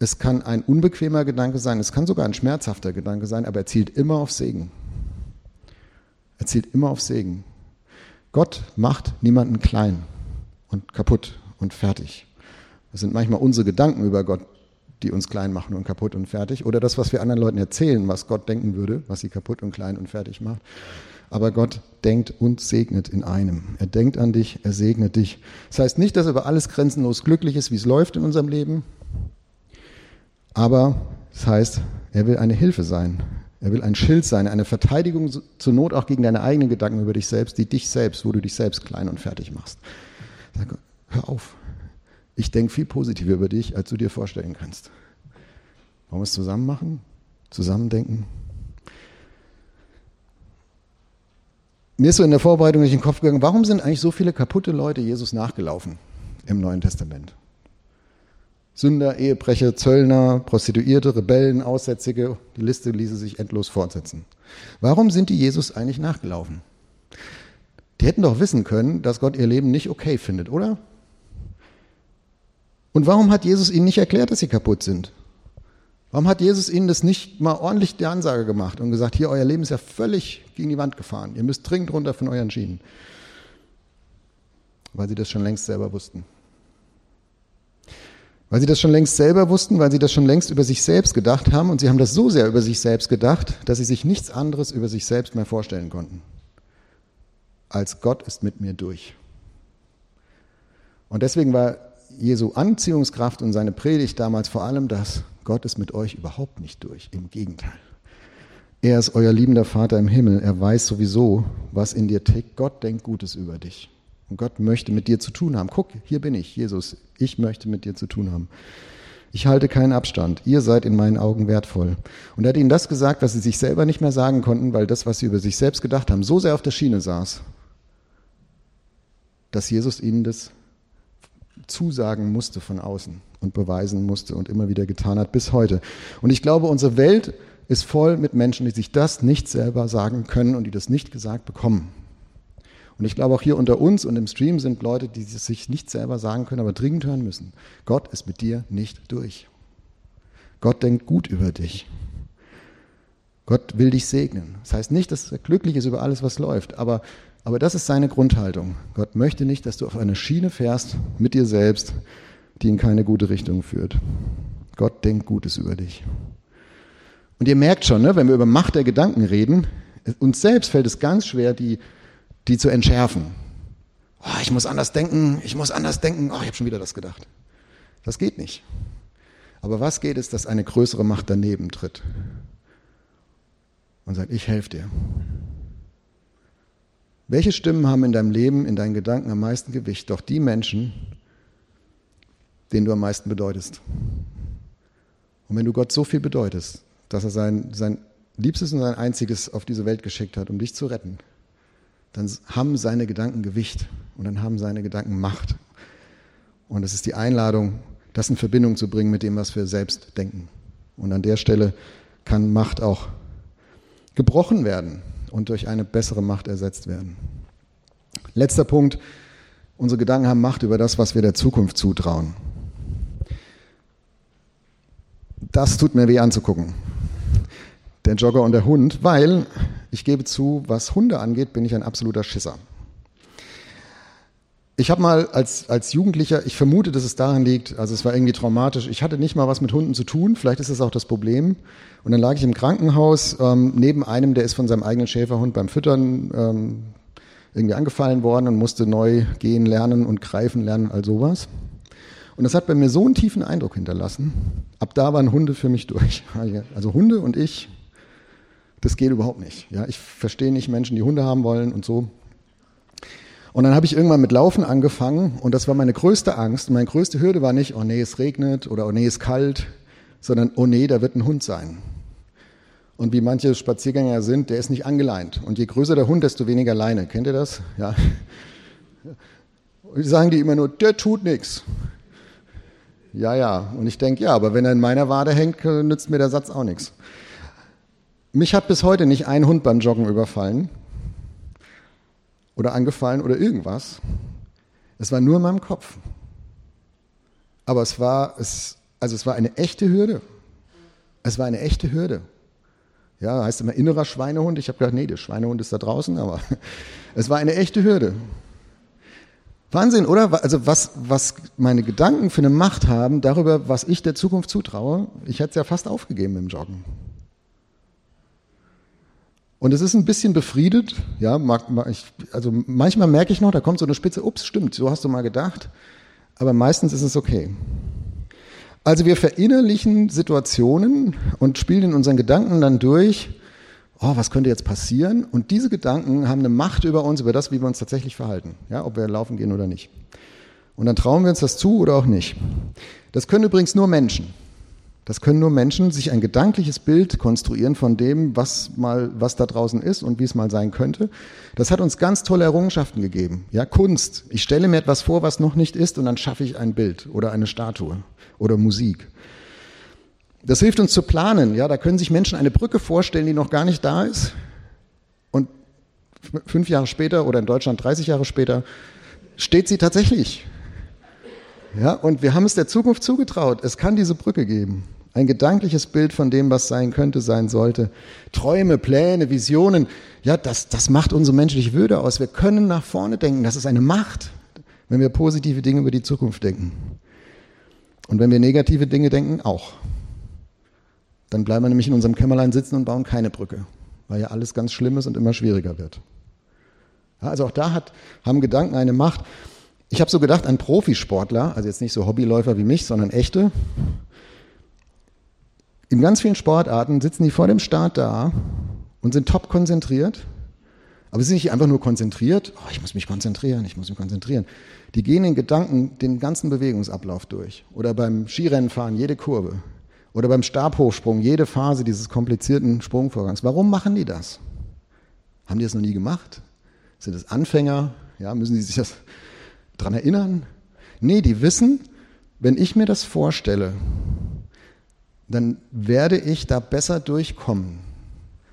Es kann ein unbequemer Gedanke sein. Es kann sogar ein schmerzhafter Gedanke sein, aber er zielt immer auf Segen. Er zielt immer auf Segen. Gott macht niemanden klein und kaputt und fertig. Das sind manchmal unsere Gedanken über Gott, die uns klein machen und kaputt und fertig. Oder das, was wir anderen Leuten erzählen, was Gott denken würde, was sie kaputt und klein und fertig macht. Aber Gott denkt und segnet in einem. Er denkt an dich, er segnet dich. Das heißt nicht, dass er über alles grenzenlos glücklich ist, wie es läuft in unserem Leben. Aber es das heißt, er will eine Hilfe sein. Er will ein Schild sein, eine Verteidigung zur Not auch gegen deine eigenen Gedanken über dich selbst, die dich selbst, wo du dich selbst klein und fertig machst. Sag, hör auf. Ich denke viel positiver über dich, als du dir vorstellen kannst. Wollen wir es zusammen machen? Zusammen Mir ist so in der Vorbereitung durch den Kopf gegangen, warum sind eigentlich so viele kaputte Leute Jesus nachgelaufen im Neuen Testament? Sünder, Ehebrecher, Zöllner, Prostituierte, Rebellen, Aussätzige, die Liste ließe sich endlos fortsetzen. Warum sind die Jesus eigentlich nachgelaufen? Die hätten doch wissen können, dass Gott ihr Leben nicht okay findet, oder? Und warum hat Jesus ihnen nicht erklärt, dass sie kaputt sind? Warum hat Jesus ihnen das nicht mal ordentlich die Ansage gemacht und gesagt, hier, euer Leben ist ja völlig gegen die Wand gefahren. Ihr müsst dringend runter von euren Schienen. Weil sie das schon längst selber wussten. Weil sie das schon längst selber wussten, weil sie das schon längst über sich selbst gedacht haben und sie haben das so sehr über sich selbst gedacht, dass sie sich nichts anderes über sich selbst mehr vorstellen konnten. Als Gott ist mit mir durch. Und deswegen war Jesu Anziehungskraft und seine Predigt damals vor allem das, Gott ist mit euch überhaupt nicht durch. Im Gegenteil. Er ist euer liebender Vater im Himmel. Er weiß sowieso, was in dir tickt. Gott denkt Gutes über dich. Und Gott möchte mit dir zu tun haben. Guck, hier bin ich, Jesus. Ich möchte mit dir zu tun haben. Ich halte keinen Abstand. Ihr seid in meinen Augen wertvoll. Und er hat ihnen das gesagt, was sie sich selber nicht mehr sagen konnten, weil das, was sie über sich selbst gedacht haben, so sehr auf der Schiene saß, dass Jesus ihnen das zusagen musste von außen und beweisen musste und immer wieder getan hat bis heute. Und ich glaube, unsere Welt ist voll mit Menschen, die sich das nicht selber sagen können und die das nicht gesagt bekommen. Und ich glaube, auch hier unter uns und im Stream sind Leute, die es sich nicht selber sagen können, aber dringend hören müssen. Gott ist mit dir nicht durch. Gott denkt gut über dich. Gott will dich segnen. Das heißt nicht, dass er glücklich ist über alles, was läuft, aber, aber das ist seine Grundhaltung. Gott möchte nicht, dass du auf einer Schiene fährst mit dir selbst, die in keine gute Richtung führt. Gott denkt Gutes über dich. Und ihr merkt schon, ne, wenn wir über Macht der Gedanken reden, uns selbst fällt es ganz schwer, die die zu entschärfen. Oh, ich muss anders denken, ich muss anders denken, oh, ich habe schon wieder das gedacht. Das geht nicht. Aber was geht, ist, dass eine größere Macht daneben tritt und sagt, ich helfe dir. Welche Stimmen haben in deinem Leben, in deinen Gedanken am meisten Gewicht? Doch die Menschen, denen du am meisten bedeutest. Und wenn du Gott so viel bedeutest, dass er sein, sein Liebstes und sein Einziges auf diese Welt geschickt hat, um dich zu retten, dann haben seine Gedanken Gewicht und dann haben seine Gedanken Macht. Und es ist die Einladung, das in Verbindung zu bringen mit dem, was wir selbst denken. Und an der Stelle kann Macht auch gebrochen werden und durch eine bessere Macht ersetzt werden. Letzter Punkt. Unsere Gedanken haben Macht über das, was wir der Zukunft zutrauen. Das tut mir weh anzugucken. Der Jogger und der Hund, weil ich gebe zu, was Hunde angeht, bin ich ein absoluter Schisser. Ich habe mal als, als Jugendlicher, ich vermute, dass es daran liegt, also es war irgendwie traumatisch, ich hatte nicht mal was mit Hunden zu tun, vielleicht ist das auch das Problem. Und dann lag ich im Krankenhaus ähm, neben einem, der ist von seinem eigenen Schäferhund beim Füttern ähm, irgendwie angefallen worden und musste neu gehen lernen und greifen lernen, all sowas. Und das hat bei mir so einen tiefen Eindruck hinterlassen. Ab da waren Hunde für mich durch. *laughs* Also Hunde und ich, das geht überhaupt nicht. Ja, ich verstehe nicht Menschen, die Hunde haben wollen und so. Und dann habe ich irgendwann mit Laufen angefangen und das war meine größte Angst. Meine größte Hürde war nicht, oh nee, es regnet oder oh nee, es ist kalt, sondern oh nee, da wird ein Hund sein. Und wie manche Spaziergänger sind, der ist nicht angeleint. Und je größer der Hund, desto weniger Leine. Kennt ihr das? Ja. Und sagen die immer nur, der tut nichts. Ja, ja. Und ich denke, ja, aber wenn er in meiner Wade hängt, nützt mir der Satz auch nichts. Mich hat bis heute nicht ein Hund beim Joggen überfallen oder angefallen oder irgendwas. Es war nur in meinem Kopf. Aber es war, es, also es war eine echte Hürde. Es war eine echte Hürde. Ja, heißt immer innerer Schweinehund. Ich habe gedacht, nee, der Schweinehund ist da draußen, aber *laughs* es war eine echte Hürde. Wahnsinn, oder? Also was, was meine Gedanken für eine Macht haben darüber, was ich der Zukunft zutraue. Ich hätte es ja fast aufgegeben im Joggen. Und es ist ein bisschen befriedet, ja, mag, mag ich, also manchmal merke ich noch, da kommt so eine Spitze, ups, stimmt, so hast du mal gedacht, aber meistens ist es okay. Also wir verinnerlichen Situationen und spielen in unseren Gedanken dann durch, oh, was könnte jetzt passieren? Und diese Gedanken haben eine Macht über uns, über das, wie wir uns tatsächlich verhalten, ja, ob wir laufen gehen oder nicht. Und dann trauen wir uns das zu oder auch nicht. Das können übrigens nur Menschen. Das können nur Menschen sich ein gedankliches Bild konstruieren von dem, was mal, was da draußen ist und wie es mal sein könnte. Das hat uns ganz tolle Errungenschaften gegeben. Ja, Kunst. Ich stelle mir etwas vor, was noch nicht ist und dann schaffe ich ein Bild oder eine Statue oder Musik. Das hilft uns zu planen. Ja, da können sich Menschen eine Brücke vorstellen, die noch gar nicht da ist. Und fünf Jahre später oder in Deutschland 30 Jahre später steht sie tatsächlich. Ja, und wir haben es der Zukunft zugetraut. Es kann diese Brücke geben. Ein gedankliches Bild von dem, was sein könnte, sein sollte. Träume, Pläne, Visionen. Ja, das, das macht unsere menschliche Würde aus. Wir können nach vorne denken. Das ist eine Macht, wenn wir positive Dinge über die Zukunft denken. Und wenn wir negative Dinge denken, auch. Dann bleiben wir nämlich in unserem Kämmerlein sitzen und bauen keine Brücke, weil ja alles ganz schlimm ist und immer schwieriger wird. Ja, also auch da hat, haben Gedanken eine Macht. Ich habe so gedacht, ein Profisportler, also jetzt nicht so Hobbyläufer wie mich, sondern echte, in ganz vielen Sportarten sitzen die vor dem Start da und sind top konzentriert. Aber sie sind nicht einfach nur konzentriert, oh, ich muss mich konzentrieren, ich muss mich konzentrieren. Die gehen in Gedanken den ganzen Bewegungsablauf durch. Oder beim Skirennenfahren jede Kurve. Oder beim Stabhochsprung jede Phase dieses komplizierten Sprungvorgangs. Warum machen die das? Haben die das noch nie gemacht? Sind das Anfänger? Ja, müssen sie sich das dran erinnern? Nee, die wissen, wenn ich mir das vorstelle, dann werde ich da besser durchkommen.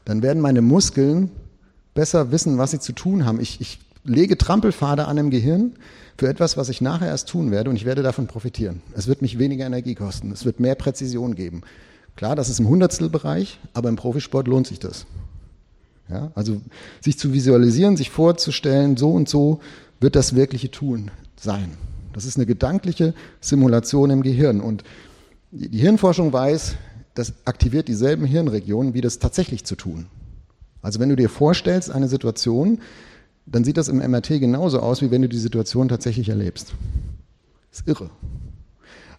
Dann werden meine Muskeln besser wissen, was sie zu tun haben. Ich, ich lege Trampelpfade an im Gehirn für etwas, was ich nachher erst tun werde und ich werde davon profitieren. Es wird mich weniger Energie kosten. Es wird mehr Präzision geben. Klar, das ist im Hundertstelbereich, aber im Profisport lohnt sich das. Ja, also sich zu visualisieren, sich vorzustellen, so und so wird das wirkliche Tun sein. Das ist eine gedankliche Simulation im Gehirn. Und die Hirnforschung weiß, das aktiviert dieselben Hirnregionen, wie das tatsächlich zu tun. Also wenn du dir vorstellst, eine Situation, dann sieht das im MRT genauso aus, wie wenn du die Situation tatsächlich erlebst. Das ist irre.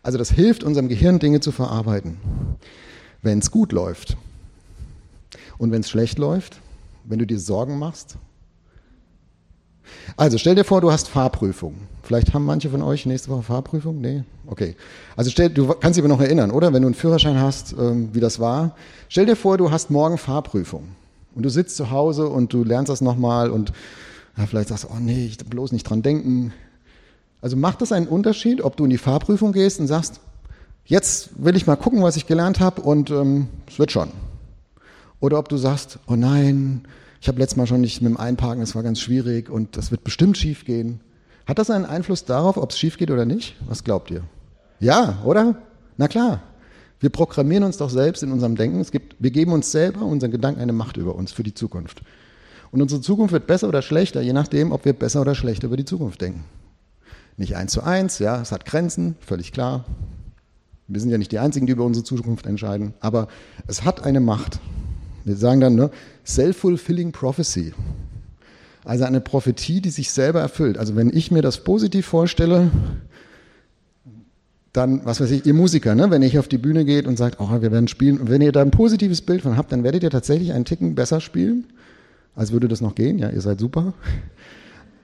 Also das hilft unserem Gehirn, Dinge zu verarbeiten. Wenn es gut läuft und wenn es schlecht läuft, wenn du dir Sorgen machst, Also stell dir vor, du hast Fahrprüfung. Vielleicht haben manche von euch nächste Woche Fahrprüfung? Nee? Okay. Also stell, du kannst dich aber noch erinnern, oder? Wenn du einen Führerschein hast, ähm, wie das war. Stell dir vor, du hast morgen Fahrprüfung. Und du sitzt zu Hause und du lernst das nochmal und ja, vielleicht sagst du, oh nee, ich bloß nicht dran denken. Also macht das einen Unterschied, ob du in die Fahrprüfung gehst und sagst, jetzt will ich mal gucken, was ich gelernt habe und ähm, es wird schon. Oder ob du sagst, oh nein, ich habe letztes Mal schon nicht mit dem Einparken, das war ganz schwierig und das wird bestimmt schief gehen. Hat das einen Einfluss darauf, ob es schief geht oder nicht? Was glaubt ihr? Ja, oder? Na klar. Wir programmieren uns doch selbst in unserem Denken. Es gibt, wir geben uns selber, unseren Gedanken, eine Macht über uns für die Zukunft. Und unsere Zukunft wird besser oder schlechter, je nachdem, ob wir besser oder schlechter über die Zukunft denken. Nicht eins zu eins, ja, es hat Grenzen, völlig klar. Wir sind ja nicht die Einzigen, die über unsere Zukunft entscheiden, aber es hat eine Macht. Wir sagen dann, ne, self-fulfilling prophecy. Also eine Prophetie, die sich selber erfüllt. Also wenn ich mir das positiv vorstelle, dann, was weiß ich, ihr Musiker, ne? wenn ihr auf die Bühne geht und sagt, oh, wir werden spielen, und wenn ihr da ein positives Bild von habt, dann werdet ihr tatsächlich einen Ticken besser spielen, als würde das noch gehen, ja, ihr seid super,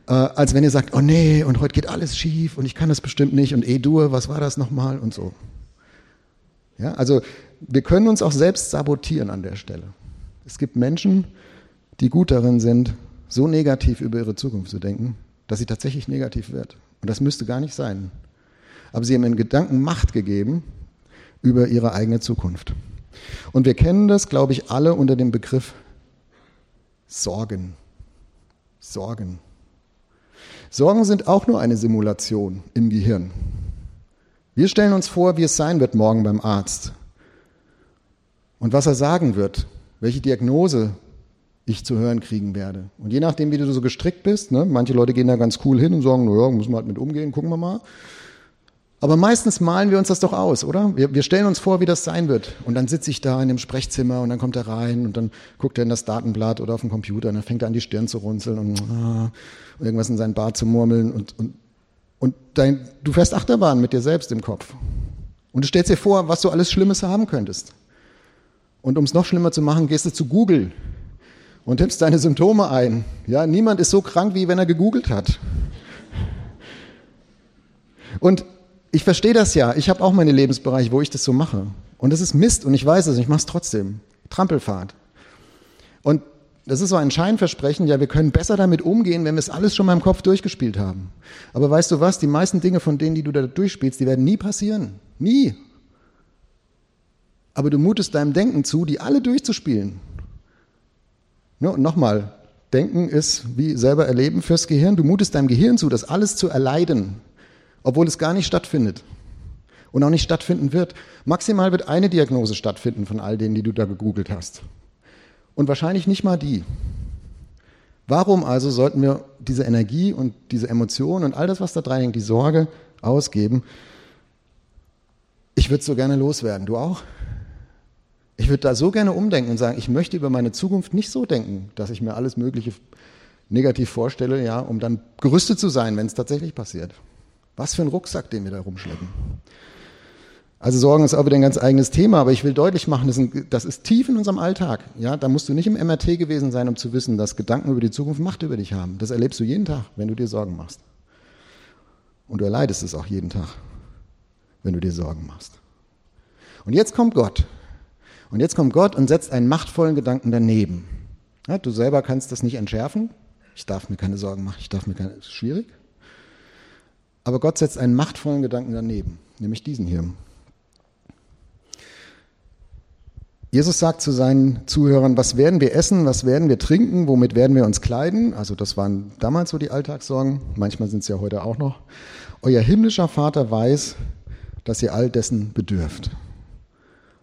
äh, als wenn ihr sagt, oh nee, und heute geht alles schief und ich kann das bestimmt nicht und E-Dur, was war das nochmal und so. Ja, also wir können uns auch selbst sabotieren an der Stelle. Es gibt Menschen, die gut darin sind, so negativ über ihre Zukunft zu denken, dass sie tatsächlich negativ wird. Und das müsste gar nicht sein. Aber sie haben in Gedanken Macht gegeben über ihre eigene Zukunft. Und wir kennen das, glaube ich, alle unter dem Begriff Sorgen. Sorgen. Sorgen sind auch nur eine Simulation im Gehirn. Wir stellen uns vor, wie es sein wird morgen beim Arzt und was er sagen wird, welche Diagnose ich zu hören kriegen werde. Und je nachdem, wie du so gestrickt bist, ne, manche Leute gehen da ganz cool hin und sagen, naja, müssen wir halt mit umgehen, gucken wir mal. Aber meistens malen wir uns das doch aus, oder? Wir, wir stellen uns vor, wie das sein wird. Und dann sitze ich da in dem Sprechzimmer und dann kommt er rein und dann guckt er in das Datenblatt oder auf den Computer und dann fängt er an, die Stirn zu runzeln und ah, irgendwas in seinen Bart zu murmeln und, und, und dein, du fährst Achterbahn mit dir selbst im Kopf. Und du stellst dir vor, was du alles Schlimmes haben könntest. Und um es noch schlimmer zu machen, gehst du zu Google und tippst deine Symptome ein. Ja, niemand ist so krank, wie wenn er gegoogelt hat. Und ich verstehe das ja. Ich habe auch meine Lebensbereiche, wo ich das so mache. Und das ist Mist und ich weiß es, ich mache es trotzdem. Trampelfahrt. Und das ist so ein Scheinversprechen, ja, wir können besser damit umgehen, wenn wir es alles schon mal im Kopf durchgespielt haben. Aber weißt du was, die meisten Dinge von denen, die du da durchspielst, die werden nie passieren. Nie. Aber du mutest deinem Denken zu, die alle durchzuspielen. Ja, und nochmal, Denken ist wie selber erleben fürs Gehirn. Du mutest deinem Gehirn zu, das alles zu erleiden, obwohl es gar nicht stattfindet und auch nicht stattfinden wird. Maximal wird eine Diagnose stattfinden von all denen, die du da gegoogelt hast. Und wahrscheinlich nicht mal die. Warum also sollten wir diese Energie und diese Emotionen und all das, was da drin hängt, die Sorge ausgeben? Ich würde es so gerne loswerden. Du auch? Ich würde da so gerne umdenken und sagen, ich möchte über meine Zukunft nicht so denken, dass ich mir alles Mögliche negativ vorstelle, ja, um dann gerüstet zu sein, wenn es tatsächlich passiert. Was für ein Rucksack, den wir da rumschleppen. Also Sorgen ist auch wieder ein ganz eigenes Thema, aber ich will deutlich machen, das ist, das ist tief in unserem Alltag. Ja, da musst du nicht im MRT gewesen sein, um zu wissen, dass Gedanken über die Zukunft Macht über dich haben. Das erlebst du jeden Tag, wenn du dir Sorgen machst. Und du erleidest es auch jeden Tag, wenn du dir Sorgen machst. Und jetzt kommt Gott und jetzt kommt Gott und setzt einen machtvollen Gedanken daneben. Ja, du selber kannst das nicht entschärfen. Ich darf mir keine Sorgen machen, ich darf mir keine, ist schwierig. Aber Gott setzt einen machtvollen Gedanken daneben, nämlich diesen hier. Jesus sagt zu seinen Zuhörern, was werden wir essen, was werden wir trinken, womit werden wir uns kleiden? Also das waren damals so die Alltagssorgen, manchmal sind es ja heute auch noch. Euer himmlischer Vater weiß, dass ihr all dessen bedürft.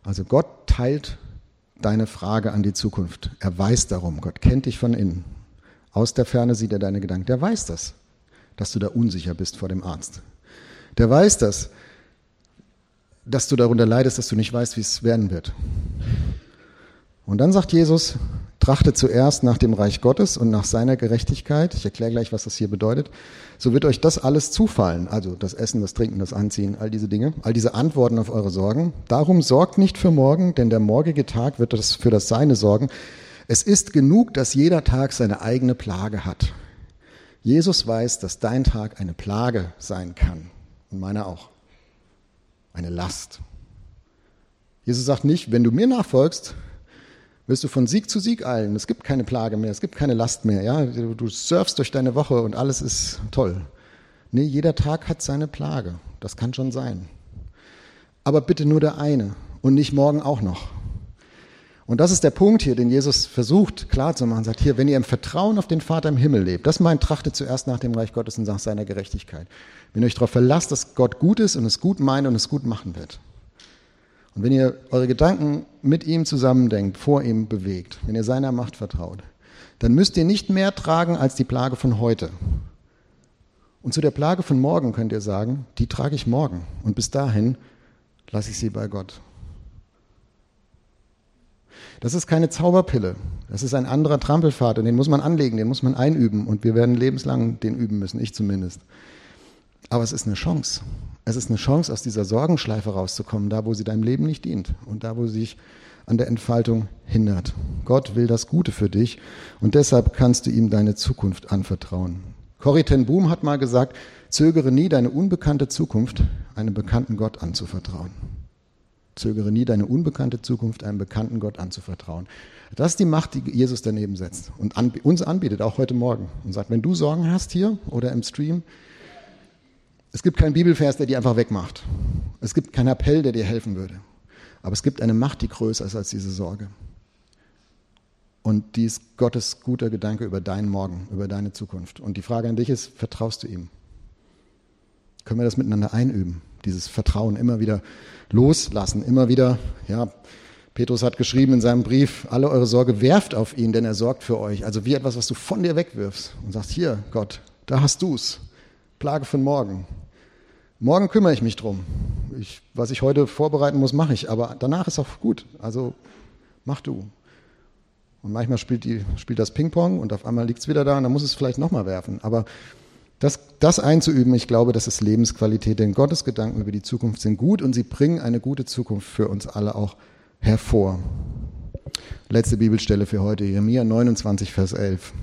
Also Gott teilt deine Frage an die Zukunft. Er weiß darum. Gott kennt dich von innen. Aus der Ferne sieht er deine Gedanken. Der weiß das, dass du da unsicher bist vor dem Arzt. Der weiß das, dass du darunter leidest, dass du nicht weißt, wie es werden wird. Und dann sagt Jesus, Trachte zuerst nach dem Reich Gottes und nach seiner Gerechtigkeit. Ich erkläre gleich, was das hier bedeutet. So wird euch das alles zufallen. Also das Essen, das Trinken, das Anziehen, all diese Dinge, all diese Antworten auf eure Sorgen. Darum sorgt nicht für morgen, denn der morgige Tag wird das für das Seine sorgen. Es ist genug, dass jeder Tag seine eigene Plage hat. Jesus weiß, dass dein Tag eine Plage sein kann und meiner auch. Eine Last. Jesus sagt nicht, wenn du mir nachfolgst, wirst du von Sieg zu Sieg eilen. Es gibt keine Plage mehr, es gibt keine Last mehr. Ja? Du surfst durch deine Woche und alles ist toll. Nee, jeder Tag hat seine Plage. Das kann schon sein. Aber bitte nur der eine und nicht morgen auch noch. Und das ist der Punkt hier, den Jesus versucht klarzumachen. Sagt hier, wenn ihr im Vertrauen auf den Vater im Himmel lebt, das meint, trachtet zuerst nach dem Reich Gottes und nach seiner Gerechtigkeit. Wenn ihr euch darauf verlasst, dass Gott gut ist und es gut meint und es gut machen wird. Und wenn ihr eure Gedanken mit ihm zusammendenkt, vor ihm bewegt, wenn ihr seiner Macht vertraut, dann müsst ihr nicht mehr tragen als die Plage von heute. Und zu der Plage von morgen könnt ihr sagen, die trage ich morgen. Und bis dahin lasse ich sie bei Gott. Das ist keine Zauberpille. Das ist ein anderer Trampelpfad und den muss man anlegen, den muss man einüben und wir werden lebenslang den üben müssen, ich zumindest. Aber es ist eine Chance. Es ist eine Chance, aus dieser Sorgenschleife rauszukommen, da wo sie deinem Leben nicht dient und da wo sie sich an der Entfaltung hindert. Gott will das Gute für dich und deshalb kannst du ihm deine Zukunft anvertrauen. Corrie ten Boom hat mal gesagt, zögere nie deine unbekannte Zukunft einem bekannten Gott anzuvertrauen. Zögere nie deine unbekannte Zukunft einem bekannten Gott anzuvertrauen. Das ist die Macht, die Jesus daneben setzt und uns anbietet, auch heute Morgen. Und sagt, wenn du Sorgen hast hier oder im Stream, es gibt keinen Bibelvers, der die einfach wegmacht. Es gibt keinen Appell, der dir helfen würde. Aber es gibt eine Macht, die größer ist als diese Sorge. Und die ist Gottes guter Gedanke über deinen Morgen, über deine Zukunft. Und die Frage an dich ist, vertraust du ihm? Können wir das miteinander einüben? Dieses Vertrauen immer wieder loslassen, immer wieder, ja, Petrus hat geschrieben in seinem Brief, alle eure Sorge werft auf ihn, denn er sorgt für euch. Also wie etwas, was du von dir wegwirfst und sagst, hier, Gott, da hast du's. Plage von morgen. Morgen kümmere ich mich drum. Ich, was ich heute vorbereiten muss, mache ich. Aber danach ist auch gut. Also mach du. Und manchmal spielt, die, spielt das Ping-Pong und auf einmal liegt es wieder da und dann muss es vielleicht nochmal werfen. Aber das, das einzuüben, ich glaube, das ist Lebensqualität, denn Gottes Gedanken über die Zukunft sind gut und sie bringen eine gute Zukunft für uns alle auch hervor. Letzte Bibelstelle für heute, Jeremia 29, Vers 11.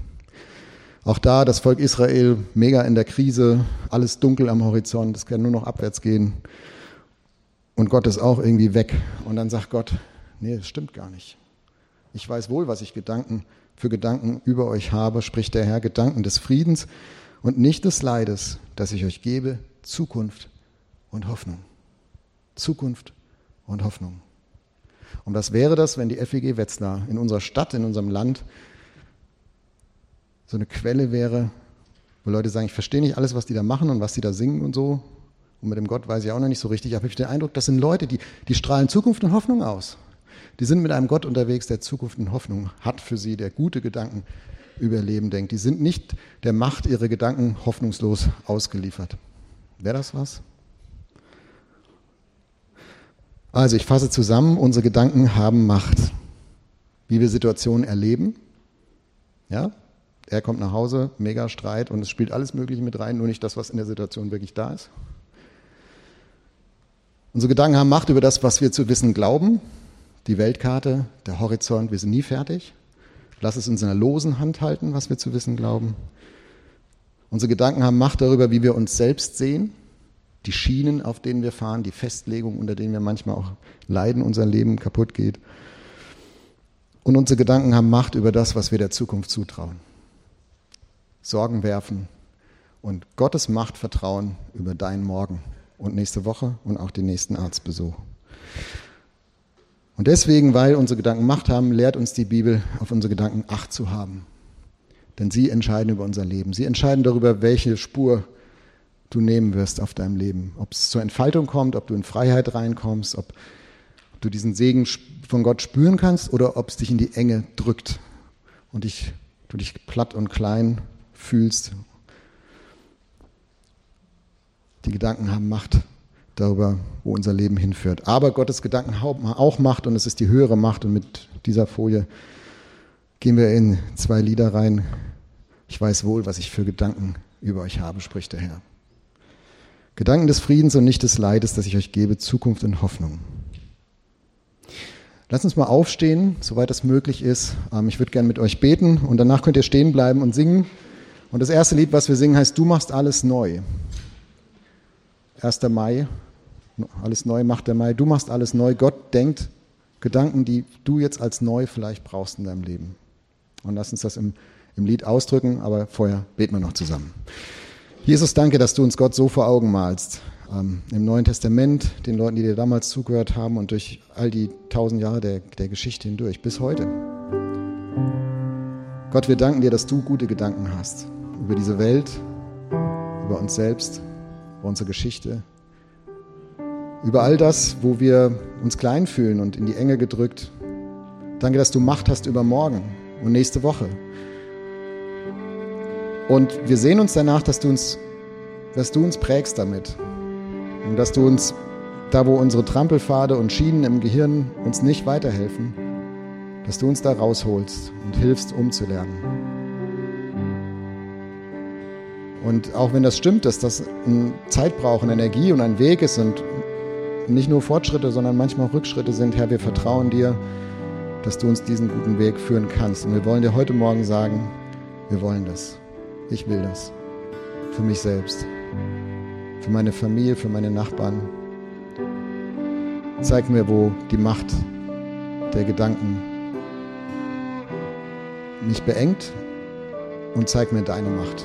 Auch da das Volk Israel mega in der Krise, alles dunkel am Horizont, es kann nur noch abwärts gehen. Und Gott ist auch irgendwie weg. Und dann sagt Gott, nee, das stimmt gar nicht. Ich weiß wohl, was ich Gedanken für Gedanken über euch habe, spricht der Herr, Gedanken des Friedens und nicht des Leides, das ich euch gebe, Zukunft und Hoffnung. Zukunft und Hoffnung. Und was wäre das, wenn die FEG Wetzlar in unserer Stadt, in unserem Land so eine Quelle wäre, wo Leute sagen, ich verstehe nicht alles, was die da machen und was die da singen und so. Und mit dem Gott weiß ich auch noch nicht so richtig. Aber ich habe den Eindruck, das sind Leute, die, die strahlen Zukunft und Hoffnung aus. Die sind mit einem Gott unterwegs, der Zukunft und Hoffnung hat für sie, der gute Gedanken über Leben denkt. Die sind nicht der Macht ihrer Gedanken hoffnungslos ausgeliefert. Wäre das was? Also ich fasse zusammen, unsere Gedanken haben Macht. Wie wir Situationen erleben, ja, er kommt nach Hause, mega Streit und es spielt alles Mögliche mit rein, nur nicht das, was in der Situation wirklich da ist. Unsere Gedanken haben Macht über das, was wir zu wissen glauben. Die Weltkarte, der Horizont, wir sind nie fertig. Lass es uns in einer losen Hand halten, was wir zu wissen glauben. Unsere Gedanken haben Macht darüber, wie wir uns selbst sehen, die Schienen, auf denen wir fahren, die Festlegungen, unter denen wir manchmal auch leiden, unser Leben kaputt geht. Und unsere Gedanken haben Macht über das, was wir der Zukunft zutrauen. Sorgen werfen und Gottes Macht vertrauen über deinen Morgen und nächste Woche und auch den nächsten Arztbesuch. Und deswegen, weil unsere Gedanken Macht haben, lehrt uns die Bibel, auf unsere Gedanken Acht zu haben. Denn sie entscheiden über unser Leben. Sie entscheiden darüber, welche Spur du nehmen wirst auf deinem Leben. Ob es zur Entfaltung kommt, ob du in Freiheit reinkommst, ob du diesen Segen von Gott spüren kannst oder ob es dich in die Enge drückt und dich, du dich platt und klein fühlst. Die Gedanken haben Macht darüber, wo unser Leben hinführt. Aber Gottes Gedanken haben auch Macht und es ist die höhere Macht. Und mit dieser Folie gehen wir in zwei Lieder rein. Ich weiß wohl, was ich für Gedanken über euch habe, spricht der Herr. Gedanken des Friedens und nicht des Leides, das ich euch gebe, Zukunft und Hoffnung. Lass uns mal aufstehen, soweit das möglich ist. Ähm, ich würde gerne mit euch beten und danach könnt ihr stehen bleiben und singen Und das erste Lied, was wir singen, heißt Du machst alles neu. 1. Mai, alles neu macht der Mai. Du machst alles neu. Gott denkt Gedanken, die du jetzt als neu vielleicht brauchst in deinem Leben. Und lass uns das im, im Lied ausdrücken, aber vorher beten wir noch zusammen. Jesus, danke, dass du uns Gott so vor Augen malst. Ähm, Im Neuen Testament, den Leuten, die dir damals zugehört haben und durch all die tausend Jahre der, der Geschichte hindurch, bis heute. Gott, wir danken dir, dass du gute Gedanken hast über diese Welt, über uns selbst, über unsere Geschichte, über all das, wo wir uns klein fühlen und in die Enge gedrückt. Danke, dass du Macht hast über morgen und nächste Woche. Und wir sehen uns danach, dass du uns, dass du uns prägst damit. Und dass du uns, da wo unsere Trampelpfade und Schienen im Gehirn uns nicht weiterhelfen, dass du uns da rausholst und hilfst, umzulernen. Und auch wenn das stimmt, dass das Zeit braucht, eine Energie und ein Weg ist und nicht nur Fortschritte, sondern manchmal auch Rückschritte sind, Herr, wir vertrauen dir, dass du uns diesen guten Weg führen kannst. Und wir wollen dir heute Morgen sagen, wir wollen das. Ich will das. Für mich selbst. Für meine Familie, für meine Nachbarn. Zeig mir, wo die Macht der Gedanken mich beengt und zeig mir deine Macht